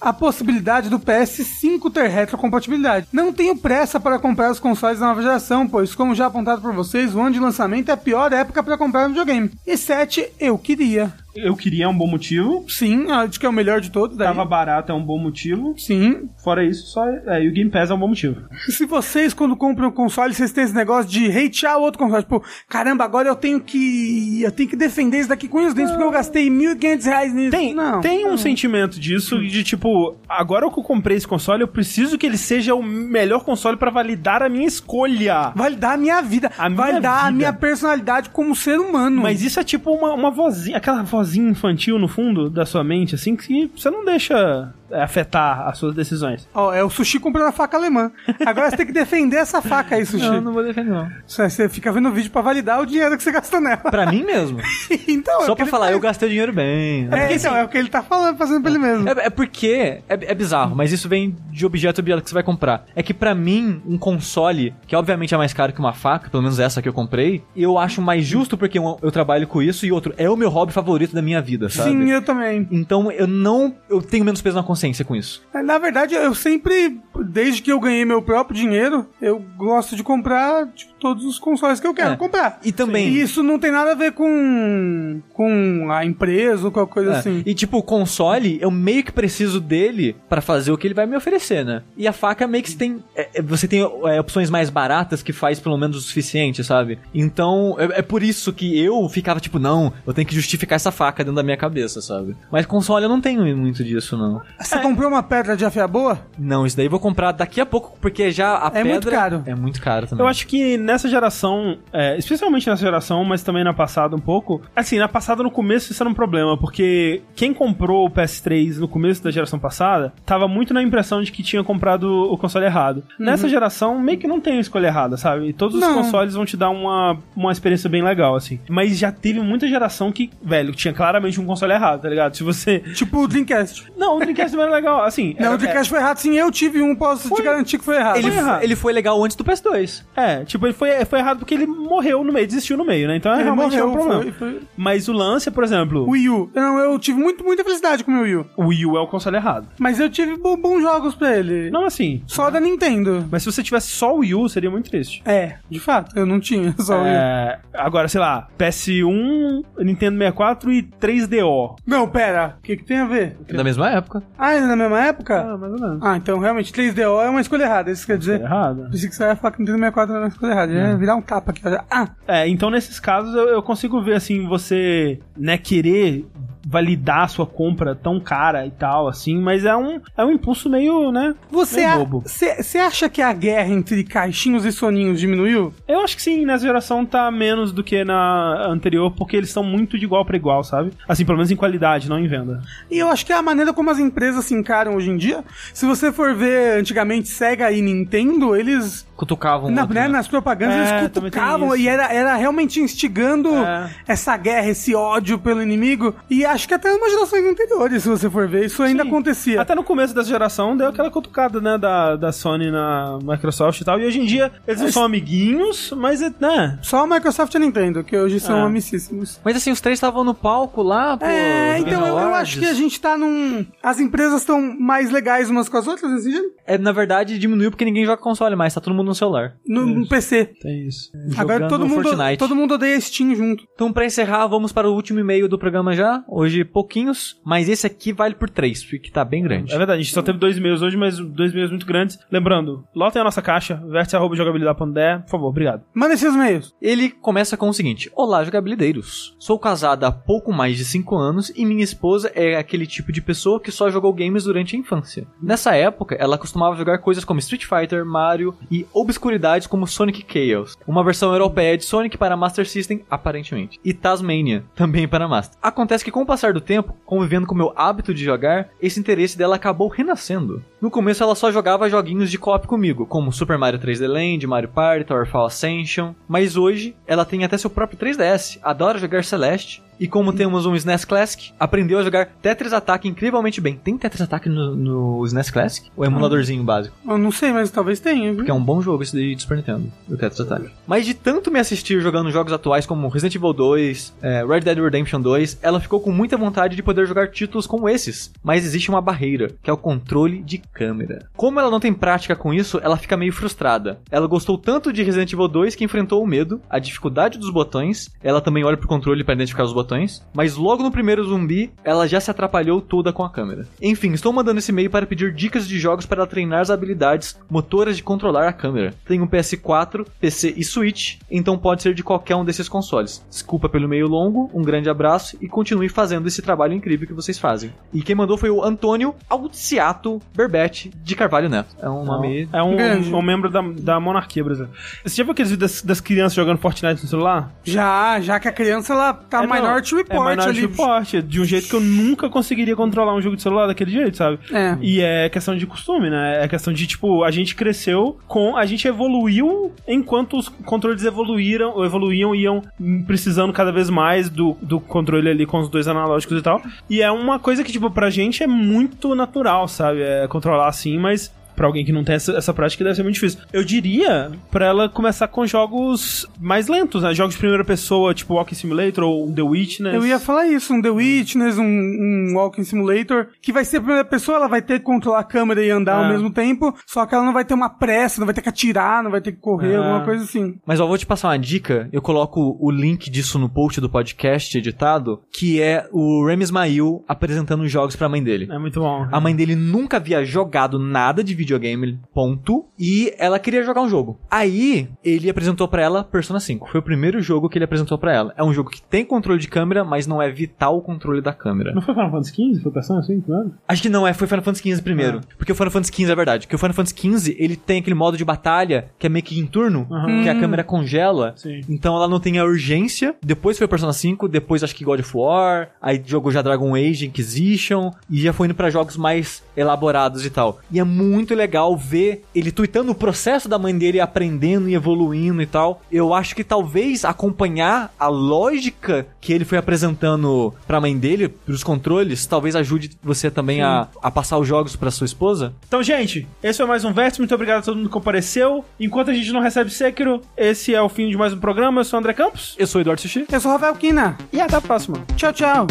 A possibilidade do PS5 ter retrocompatibilidade. Não tenho pressa para comprar os consoles da nova geração, pois, como já apontado por vocês, o ano de lançamento é a pior época para comprar um videogame. E 7, eu queria. Eu queria é um bom motivo. Sim, acho que é o melhor de todos. Daí. Tava barato é um bom motivo. Sim. Fora isso, só. É, e o Game Pass é um bom motivo. Se vocês, quando compram um console, vocês têm esse negócio de hatear o outro console. Tipo, caramba, agora eu tenho que. Eu tenho que defender isso daqui com os dentes, porque eu gastei 1.500 reais nisso. Tem, não, tem um não. sentimento disso de tipo, agora que eu comprei esse console, eu preciso que ele seja o melhor console pra validar a minha escolha. Validar a minha vida. A minha validar a vida. minha personalidade como ser humano. Mas isso é tipo uma, uma vozinha, aquela vozinha infantil no fundo da sua mente, assim, que você não deixa afetar as suas decisões. Ó, é o sushi comprando a faca alemã. Agora você tem que defender essa faca aí, sushi. Não, não vou defender, não. Você fica vendo o vídeo pra validar o dinheiro que você gastou nela. Pra mim mesmo. então, é Só que pra falar, faz. eu gastei o dinheiro bem. É, então, é o que ele tá falando, fazendo pra ele mesmo. É, é porque é, é bizarro, mas isso vem de objeto a objeto que você vai comprar. É que pra mim, um console, que obviamente é mais caro que uma faca, pelo menos essa que eu comprei, eu acho mais justo porque eu, eu trabalho com isso e outro, é o meu hobby favorito da minha vida, sabe? Sim, eu também. Então eu não. Eu tenho menos peso na consciência com isso. Na verdade, eu sempre, desde que eu ganhei meu próprio dinheiro, eu gosto de comprar tipo, todos os consoles que eu quero É. comprar. E também- E isso não tem nada a ver com, com a empresa ou qualquer coisa É. assim. E tipo, o console, eu meio que preciso dele pra fazer o que ele vai me oferecer, né? E a faca meio que você tem. é, é, você tem é, opções mais baratas que faz pelo menos o suficiente, sabe? Então, é, é por isso que eu ficava tipo, não, eu tenho que justificar essa faca dentro da minha cabeça, sabe? Mas console eu não tenho muito disso, não. Você comprou uma pedra de afiar boa? Não, isso daí eu vou comprar daqui a pouco, porque já a É pedra. muito caro. É muito caro também. Eu acho que nessa geração, é, especialmente nessa geração, mas também na passada um pouco. Assim, na passada no começo isso era um problema, porque quem comprou o PS3 no começo da geração passada tava muito na impressão de que tinha comprado o console errado. Nessa geração, meio que não tem escolha errada, sabe? E todos os Não. consoles vão te dar uma, uma experiência bem legal, assim. Mas já teve muita geração que, velho, tinha claramente um console errado, tá ligado? Se você. Tipo o Dreamcast. Não, o Dreamcast também era legal, assim. Não, era- o Dreamcast foi errado sim, eu tive um, posso te garantir que foi errado. ele, foi errado. ele foi legal antes do PS2. É, tipo, ele foi, foi errado porque ele morreu no meio, desistiu no meio, né? Então é Ele realmente é um morreu, problema. foi- foi- Mas o lance, por exemplo, O Wii U. Não, eu tive muito, muita felicidade com o meu Wii U. o Wii U é o console errado. Mas eu tive bo- bons jogos pra ele. Não assim. Só da Nintendo. Mas se você tivesse só o Wii U, seria muito triste. É, de fato, eu não tinha só o Wii U. É, agora, sei lá, PS1, Nintendo 64 e 3DO. Não, pera. O que, que tem a ver? Da mesma época. Ah, é na mesma época? Ah, mais ou menos. Ah, então realmente 3DO é uma escolha errada, isso quer dizer. Errado. Pensei que você ia falar que Nintendo 64 era uma escolha errada. Ia virar um tapa aqui. Ah, É, então nesses casos eu, eu consigo ver assim, você, né, querer validar a sua compra tão cara e tal, assim, mas é um, é um impulso meio, né? você meio a- bobo. você acha que a guerra entre caixinhos e soninhos diminuiu? Eu acho que sim, nessa geração tá menos do que na anterior, porque eles são muito de igual pra igual, sabe? Assim, pelo menos em qualidade, não em venda. E eu acho que é a maneira como as empresas se encaram hoje em dia. Se você for ver antigamente Sega e Nintendo, eles Cutucavam. Na- outro, né, né? nas propagandas É, eles cutucavam e era, era realmente instigando É. essa guerra, esse ódio pelo inimigo. E acho que até umas gerações anteriores, se você for ver, isso ainda Sim. acontecia. Até no começo dessa geração deu aquela cutucada, né, da, da Sony na Microsoft e tal. E hoje em dia eles não Mas- são amiguinhos, mas, é, né? Só a Microsoft e a Nintendo, que hoje são É. amicíssimos. Mas assim, os três estavam no palco lá, pô. É, então eu, eu acho que a gente tá num. As empresas estão mais legais umas com as outras, nesse sentido? É, na verdade, diminuiu porque ninguém joga console mais, tá todo mundo no celular. No, no PC. Tem isso. Agora todo mundo, Fortnite. todo mundo odeia Steam junto. Então, pra encerrar, vamos para o último e-mail do programa já. Hoje, pouquinhos, mas esse aqui vale por três, porque tá bem grande. É verdade, a gente só teve dois e-mails hoje, mas dois e-mails muito grandes. Lembrando, lotem a nossa caixa, vértice.jogabilidade.de, por favor, obrigado. Manda esses e-mails. Ele começa com o seguinte: Olá, jogabilideiros. Sou casada há pouco mais de 5 anos e minha esposa é aquele tipo de pessoa que só jogou games durante a infância. Nessa época, ela costumava jogar coisas como Street Fighter, Mario e obscuridades como Sonic Chaos, uma versão europeia de Sonic para Master System, aparentemente, e Tasmania, também para Master. Acontece que com o passar do tempo, convivendo com meu hábito de jogar, esse interesse dela acabou renascendo. No começo ela só jogava joguinhos de co-op comigo, como Super Mario 3D Land, Mario Party, Towerfall Ascension, mas hoje ela tem até seu próprio 3DS, adora jogar Celeste, e como temos um SNES Classic, aprendeu a jogar Tetris Attack incrivelmente bem. Tem Tetris Attack no, no SNES Classic? Ou é emuladorzinho básico? Eu não sei, mas talvez tenha. viu? Porque é um bom jogo esse daí de Super Nintendo, o Tetris Attack. Mas de tanto me assistir jogando jogos atuais como Resident Evil 2, é, Red Dead Redemption 2, ela ficou com muita vontade de poder jogar títulos como esses. Mas existe uma barreira, que é o controle de câmera. Como ela não tem prática com isso, ela fica meio frustrada. Ela gostou tanto de Resident Evil 2 que enfrentou o medo, a dificuldade dos botões. Ela também olha pro controle para identificar os botões botões, mas logo no primeiro zumbi, ela já se atrapalhou toda com a câmera. Enfim, estou mandando esse e-mail para pedir dicas de jogos para treinar as habilidades motoras de controlar a câmera. Tenho um PS4, PC e Switch, então pode ser de qualquer um desses consoles. Desculpa pelo e-mail longo, um grande abraço e continue fazendo esse trabalho incrível que vocês fazem. E quem mandou foi o Antônio Alciato Berbete de Carvalho Neto. É um nome É um, Grande. um membro da, da monarquia brasileira. Você já viu aqueles vídeos das, das crianças jogando Fortnite no celular? Já, já que a criança ela tá É, não, Minority Report é Minority ali. Report, de um jeito que eu nunca conseguiria controlar um jogo de celular daquele jeito, sabe? É. E é questão de costume, né? É questão de, tipo, a gente cresceu com. A gente evoluiu enquanto os controles evoluíram, ou evoluíam e iam precisando cada vez mais do, do controle ali com os dois analógicos e tal. E é uma coisa que, tipo, pra gente é muito natural, sabe? É controlar assim, mas. Pra alguém que não tem essa, essa prática deve ser muito difícil. Eu diria pra ela começar com jogos mais lentos, né? Jogos de primeira pessoa, tipo Walking Simulator ou The Witness. Eu ia falar isso, um The Witness, um, um Walking Simulator, que vai ser a primeira pessoa, ela vai ter que controlar a câmera e andar É. ao mesmo tempo, só que ela não vai ter uma pressa, não vai ter que atirar, não vai ter que correr, É. alguma coisa assim. Mas eu vou te passar uma dica, eu coloco o link disso no post do podcast editado, que é o Remy Ismail apresentando os jogos pra mãe dele. É muito bom. A mãe dele nunca havia jogado nada de videogame, ponto. E ela queria jogar um jogo. Aí, ele apresentou pra ela Persona 5. Foi o primeiro jogo que ele apresentou pra ela. É um jogo que tem controle de câmera, mas não é vital o controle da câmera. Não foi Final Fantasy XV? Foi Persona assim, claro? Acho que não é, foi Final Fantasy XV primeiro. Porque o Final Fantasy XV é verdade. Porque o Final Fantasy XV, ele tem aquele modo de batalha que é meio que em turno, Uhum. que a câmera congela. Sim. Então ela não tem a urgência. Depois foi Persona 5, depois acho que God of War, aí jogou já Dragon Age Inquisition, e já foi indo pra jogos mais elaborados e tal. E é muito legal ver ele tweetando o processo da mãe dele aprendendo e evoluindo e tal. Eu acho que talvez acompanhar a lógica que ele foi apresentando pra mãe dele, pros controles, talvez ajude você também a, a passar os jogos pra sua esposa. Então, gente, esse foi mais um Vértice. Muito obrigado a todo mundo que compareceu. Enquanto a gente não recebe Sekiro, esse é o fim de mais um programa. Eu sou o André Campos. Eu sou o Eduardo Sushi. Eu sou o Rafael Kina. E até a próxima. Tchau, tchau.